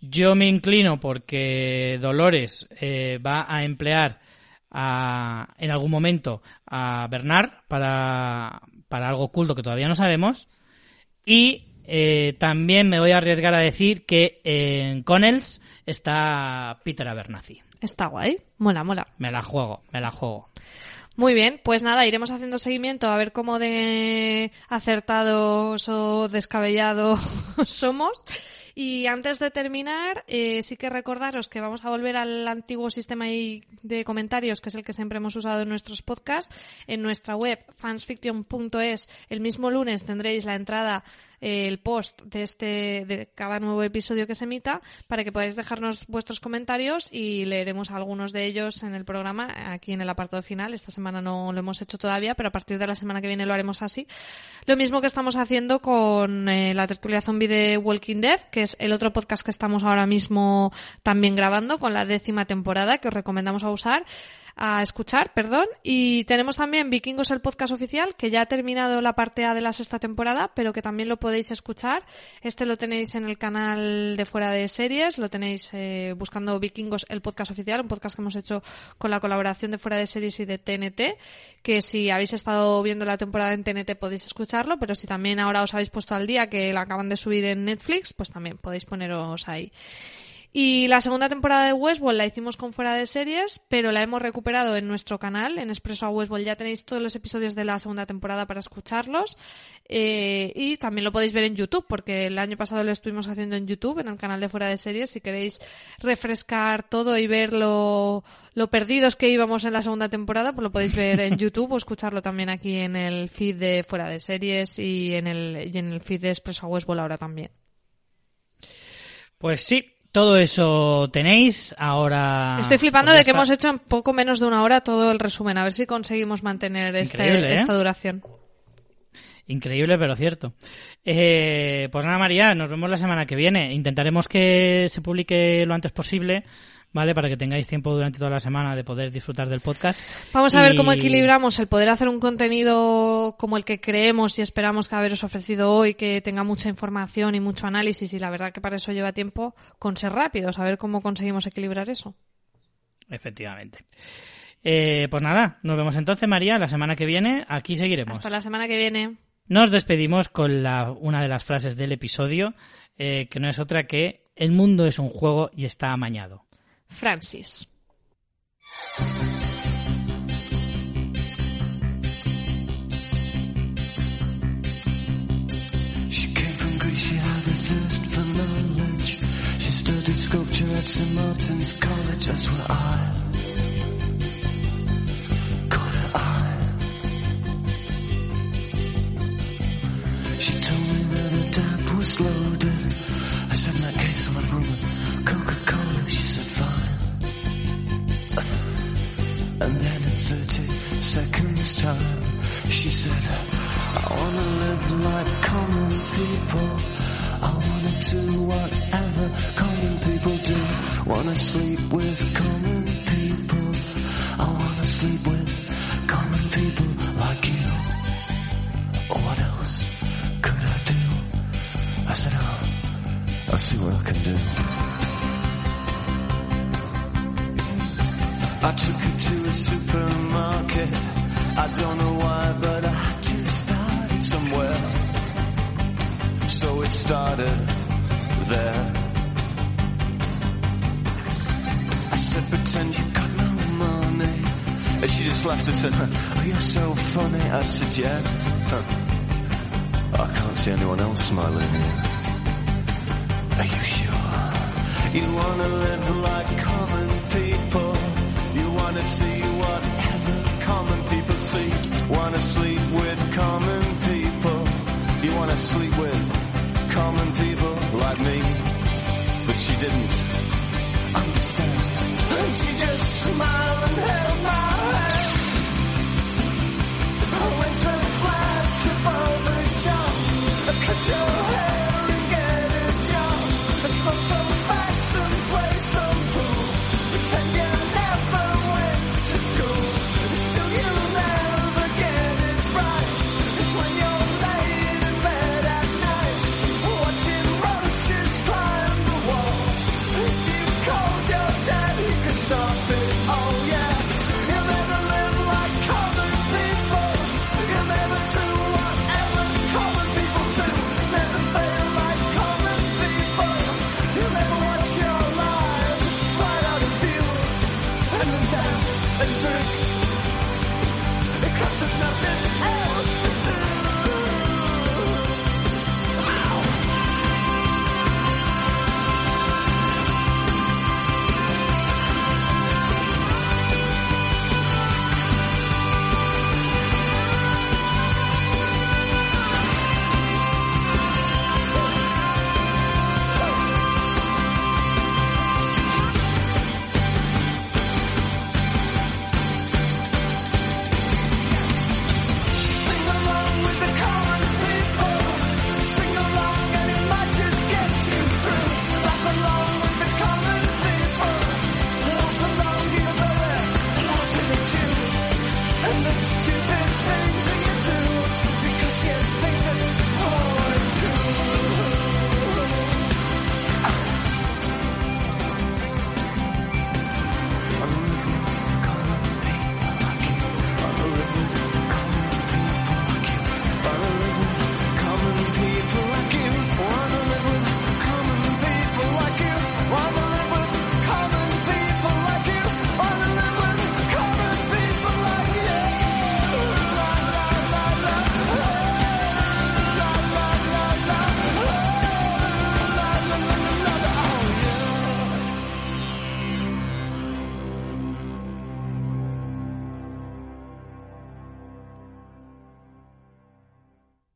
Yo me inclino porque Dolores eh, va a emplear a- en algún momento a Bernard para, para algo oculto que todavía no sabemos. Y eh, también me voy a arriesgar a decir que en Connells está Peter Abernathy. Está guay, mola, mola. Me la juego, me la juego. Muy bien, pues nada, iremos haciendo seguimiento a ver cómo de acertados o descabellados somos. Y antes de terminar, eh, sí que recordaros que vamos a volver al antiguo sistema de comentarios, que es el que siempre hemos usado en nuestros podcasts. En nuestra web, fansfiction.es, el mismo lunes tendréis la entrada el post de este, de cada nuevo episodio que se emita, para que podáis dejarnos vuestros comentarios y leeremos algunos de ellos en el programa, aquí en el apartado final. Esta semana no lo hemos hecho todavía, pero a partir de la semana que viene lo haremos así. Lo mismo que estamos haciendo con eh, la tertulia zombie de Walking Dead, que es el otro podcast que estamos ahora mismo también grabando con la décima temporada, que os recomendamos a usar a escuchar, perdón. Y tenemos también Vikingos el podcast oficial, que ya ha terminado la parte A de la sexta temporada, pero que también lo podéis escuchar. Este lo tenéis en el canal de fuera de series, lo tenéis eh, buscando Vikingos el podcast oficial, un podcast que hemos hecho con la colaboración de fuera de series y de TNT, que si habéis estado viendo la temporada en TNT podéis escucharlo, pero si también ahora os habéis puesto al día que la acaban de subir en Netflix, pues también podéis poneros ahí. Y la segunda temporada de Westworld la hicimos con fuera de series, pero la hemos recuperado en nuestro canal, en Expreso a Westworld. Ya tenéis todos los episodios de la segunda temporada para escucharlos. Eh, y también lo podéis ver en YouTube, porque el año pasado lo estuvimos haciendo en YouTube, en el canal de fuera de series. Si queréis refrescar todo y ver lo, lo perdidos que íbamos en la segunda temporada, pues lo podéis ver en YouTube o escucharlo también aquí en el feed de fuera de series y en el, y en el feed de Expreso a Westworld ahora también. Pues sí, todo eso tenéis ahora. Estoy flipando de que hemos hecho en poco menos de una hora todo el resumen. A ver si conseguimos mantener este, ¿eh? esta duración. Increíble, pero cierto. Eh, pues nada, María, nos vemos la semana que viene. Intentaremos que se publique lo antes posible ¿vale? Para que tengáis tiempo durante toda la semana de poder disfrutar del podcast. Vamos a ver cómo equilibramos el poder hacer un contenido como el que creemos y esperamos que haberos ofrecido hoy, que tenga mucha información y mucho análisis, y la verdad que para eso lleva tiempo, con ser rápidos, a ver cómo conseguimos equilibrar eso. Efectivamente. Eh, pues nada, nos vemos entonces, María, la semana que viene. Aquí seguiremos. Hasta la semana que viene. Nos despedimos con la, una de las frases del episodio, eh, que no es otra que el mundo es un juego y está amañado. Francis. She came from Greece, she had a thirst for knowledge. She studied sculpture at St. Martin's College, as well I. seconds time, she said, I wanna live like common people. I wanna do whatever common people do. Wanna sleep with common people. I wanna sleep with common people like you. What else could I do? I said, oh, I'll see what I can do. I took her to a supermarket. I don't know why, but I had to start somewhere. So it started there. I said, pretend you got no money. And she just laughed and said, oh, you're so funny. I said, yeah. Huh. I can't see anyone else smiling here. Are you sure? You wanna live like common people. Wanna see whatever common people see. Wanna sleep with common people. You wanna sleep with common people like me. But she didn't understand. And she just smiled and held my